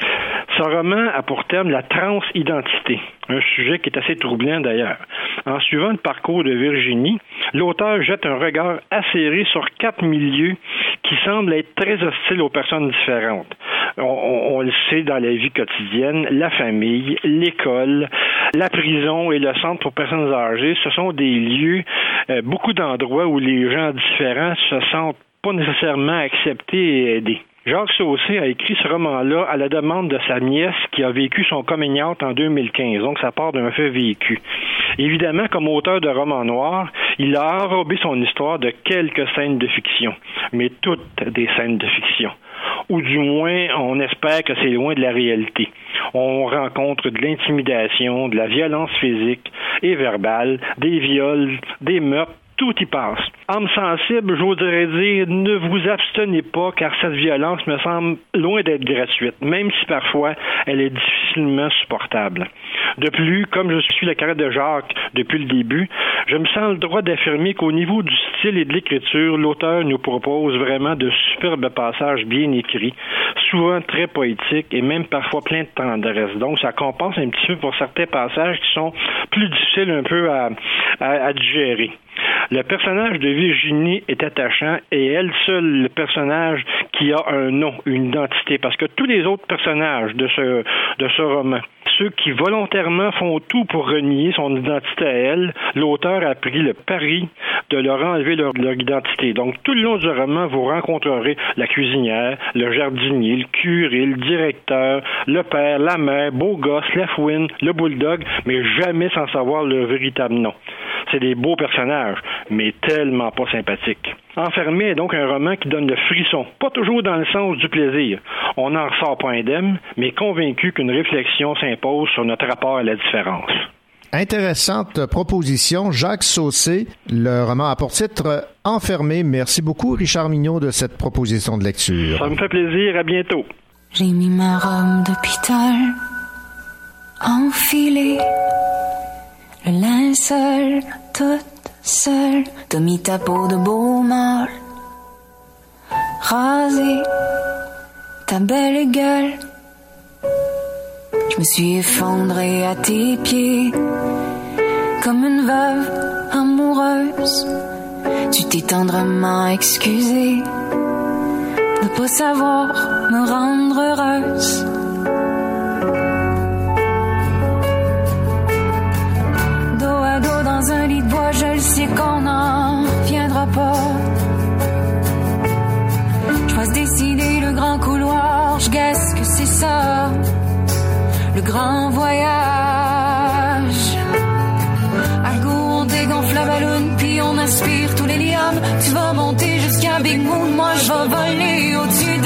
Ce roman a pour terme la transidentité, un sujet qui est assez troublant d'ailleurs. En suivant le parcours de Virginie, l'auteur jette un regard acéré sur quatre milieux qui semblent être très hostiles aux personnes différentes. On le sait dans la vie quotidienne, la famille, l'école, la prison et le centre pour personnes âgées, ce sont des lieux, euh, beaucoup d'endroits où les gens différents se sentent pas nécessairement acceptés et aidés. Jacques Saucé a écrit ce roman-là à la demande de sa nièce qui a vécu son coming en 2015. Donc, ça part d'un fait vécu. Évidemment, comme auteur de romans noirs, il a enrobé son histoire de quelques scènes de fiction, mais toutes des scènes de fiction. Ou du moins, on espère que c'est loin de la réalité. On rencontre de l'intimidation, de la violence physique et verbale, des viols, des meurtres, tout y passe. Âme sensible, j'oserais dire, ne vous abstenez pas car cette violence me semble loin d'être gratuite, même si parfois elle est difficilement supportable. De plus, comme je suis la carrière de Jacques depuis le début, je me sens le droit d'affirmer qu'au niveau du style et de l'écriture, l'auteur nous propose vraiment de superbes passages bien écrits, souvent très poétiques et même parfois plein de tendresse. Donc, ça compense un petit peu pour certains passages qui sont plus difficiles un peu à, à- à digérer. Le personnage de Virginie est attachant et elle seule le personnage qui a un nom, une identité, parce que tous les autres personnages de ce, de ce roman, ceux qui volontairement font tout pour renier son identité à elle, l'auteur a pris le pari de leur enlever leur, identité. Donc tout le long du roman, vous rencontrerez la cuisinière, le jardinier, le curé, le directeur, le père, la mère, beau gosse, la fouine, le bulldog, mais jamais sans savoir leur véritable nom. C'est des beaux personnages, mais tellement pas sympathiques. Enfermé est donc un roman qui donne le frisson, pas toujours dans le sens du plaisir. On n'en ressort pas indemne, mais convaincu qu'une réflexion s'impose sur notre rapport à la différence. Intéressante proposition. Jacques Saucé, le roman a pour titre Enfermé. Merci beaucoup, Richard Mignot, de cette proposition de lecture. Ça me fait plaisir, à bientôt. J'ai mis ma robe d'hôpital, enfilé le linceul toute mis ta peau de beau mâle, rasé ta belle gueule. Je me suis effondrée à tes pieds comme une veuve amoureuse. Tu t'es tendrement excusée de pas savoir me rendre heureuse. Dans un lit de bois, je le sais qu'on n'en viendra pas. Je passe décider le grand couloir, je guesse que c'est ça, le grand voyage. À gourde, dégonfle la ballon, puis on aspire tous les liams. Tu vas monter jusqu'à Big Moon, moi je vais voler au-dessus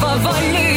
Moon.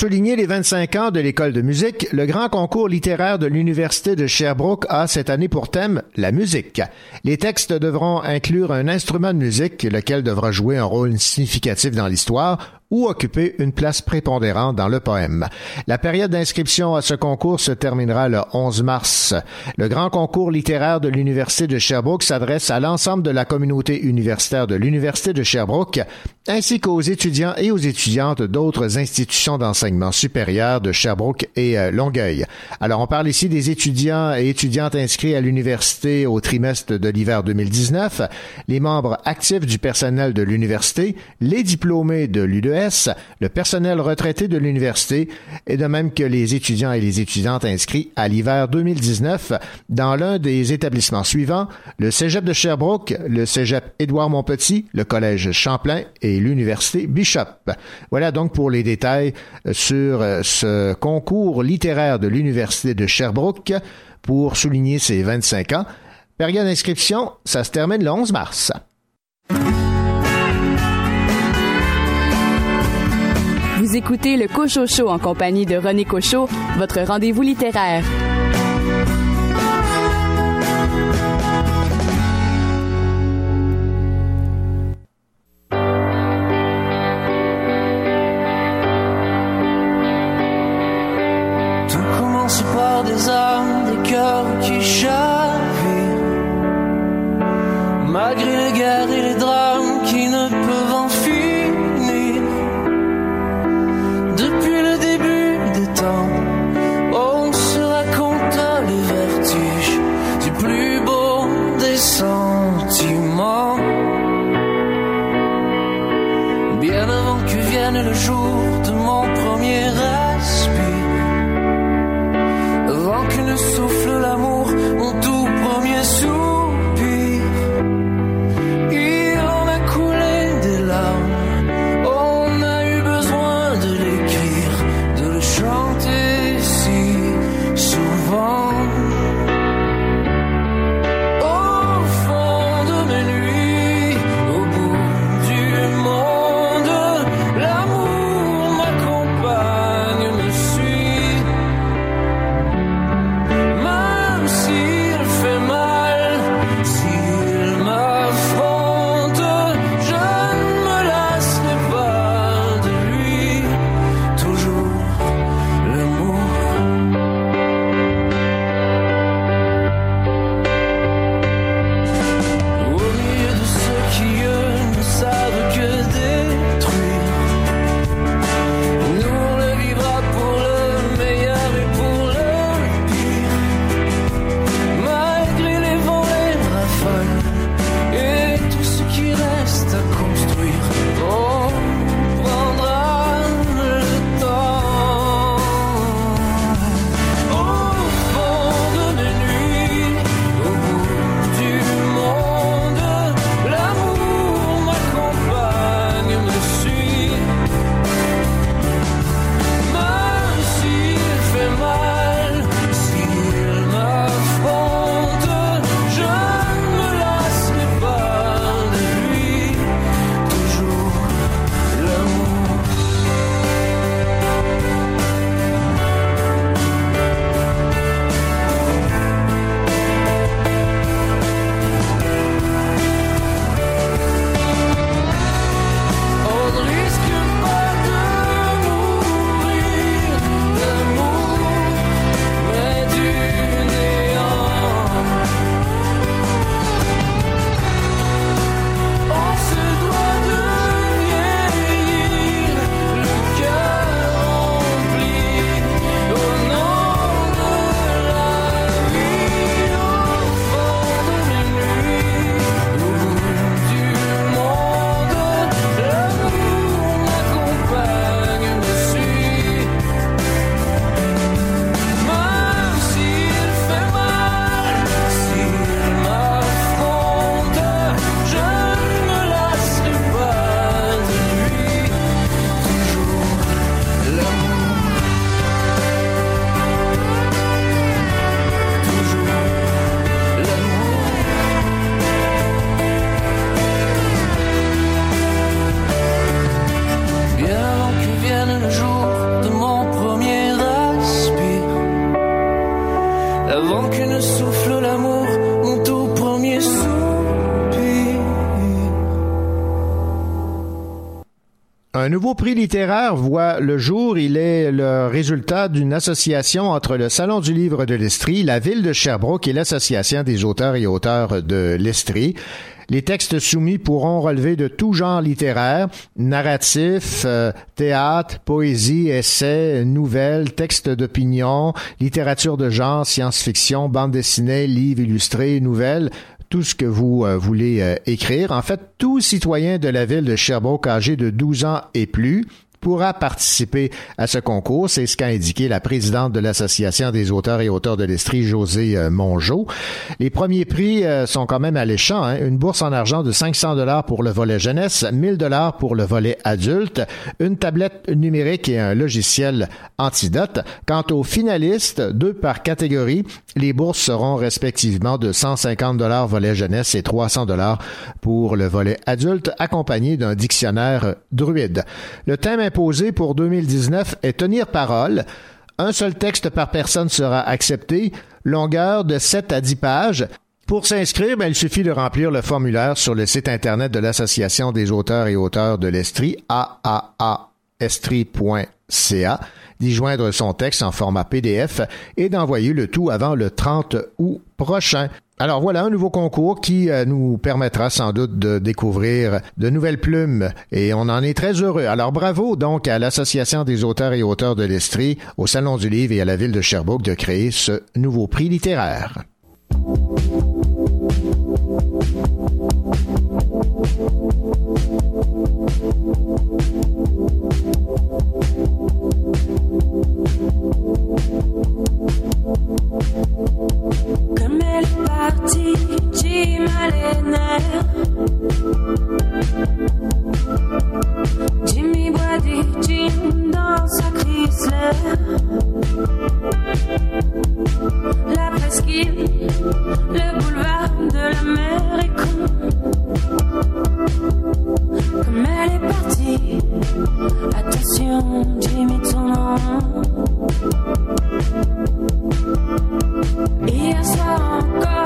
Souligner les 25 ans de l'école de musique, le grand concours littéraire de l'Université de Sherbrooke a cette année pour thème la musique. Les textes devront inclure un instrument de musique, lequel devra jouer un rôle significatif dans l'histoire ou occuper une place prépondérante dans le poème. La période d'inscription à ce concours se terminera le 11 mars. Le grand concours littéraire de l'Université de Sherbrooke s'adresse à l'ensemble de la communauté universitaire de l'Université de Sherbrooke, ainsi qu'aux étudiants et aux étudiantes d'autres institutions d'enseignement supérieur de Sherbrooke et euh, Longueuil. Alors, on parle ici des étudiants et étudiantes inscrits à l'université au trimestre de l'hiver 2019, les membres actifs du personnel de l'université, les diplômés de le personnel retraité de l'université et de même que les étudiants et les étudiantes inscrits à l'hiver 2019 dans l'un des établissements suivants, le Cégep de Sherbrooke, le Cégep Édouard Montpetit, le Collège Champlain et l'Université Bishop. Voilà donc pour les détails sur euh, ce concours littéraire de l'Université de Sherbrooke pour souligner ses 25 ans. Période d'inscription, ça se termine le 11 mars. Écoutez le Cocho Show en compagnie de René Cocho, votre rendez-vous littéraire. Tout commence par des âmes, des cœurs qui chavirent. Malgré les guerres et les drames sentiments. Bien avant que vienne le jour de mon premier respire. Avant que ne souffle l'amour, mon tout premier soupir. Prix littéraire voit le jour. Il est le résultat d'une association entre le Salon du livre de l'Estrie, la ville de Sherbrooke et l'Association des auteurs et auteurs de l'Estrie. Les textes soumis pourront relever de tout genre littéraire, narratif, euh, théâtre, poésie, essais, nouvelles, textes d'opinion, littérature de genre, science-fiction, bande dessinée, livres illustrés, nouvelles, tout ce que vous euh, voulez euh, écrire. En fait, tout citoyen de la ville de Sherbrooke âgé de 12 ans et plus pourra participer à ce concours. C'est ce qu'a indiqué la présidente de l'Association des auteurs et auteurs de l'Estrie, José euh, Mongeau. Les premiers prix euh, sont quand même alléchants. Hein. Une bourse en argent de 500 dollars pour le volet jeunesse, 1000 dollars pour le volet adulte, une tablette numérique et un logiciel antidote. Quant aux finalistes, deux par catégorie, les bourses seront respectivement de 150 dollars volet jeunesse et 300 dollars pour le volet adulte, accompagné d'un dictionnaire druide. Le thème imposé pour 2019 est tenir parole. Un seul texte par personne sera accepté, longueur de 7 à 10 pages. Pour s'inscrire, ben, il suffit de remplir le formulaire sur le site Internet de l'Association des auteurs et auteurs de l'Estrie, aaaestrie.ca, d'y joindre son texte en format PDF et d'envoyer le tout avant le 30 août prochain. Alors voilà un nouveau concours qui euh, nous permettra sans doute de découvrir de nouvelles plumes et on en est très heureux. Alors bravo donc à l'Association des auteurs et auteurs de l'Estrie, au Salon du Livre et à la ville de Sherbrooke de créer ce nouveau prix littéraire. La presqu'île, le boulevard de la mer est con. Comme elle est partie, attention, Jimmy nom. Hier soir encore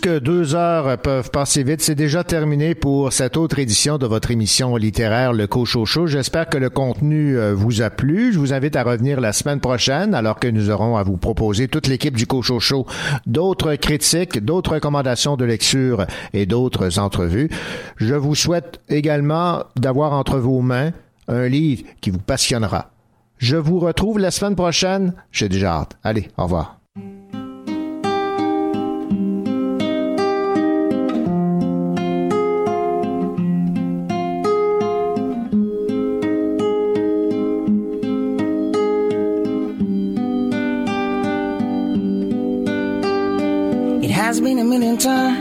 que deux heures peuvent passer vite. C'est déjà terminé pour cette autre édition de votre émission littéraire Le Cochocho. J'espère que le contenu euh, vous a plu. Je vous invite à revenir la semaine prochaine alors que nous aurons à vous proposer toute l'équipe du Cochocho d'autres critiques, d'autres recommandations de lecture et d'autres entrevues. Je vous souhaite également d'avoir entre vos mains un livre qui vous passionnera. Je vous retrouve la semaine prochaine. J'ai déjà hâte. Allez, au revoir. time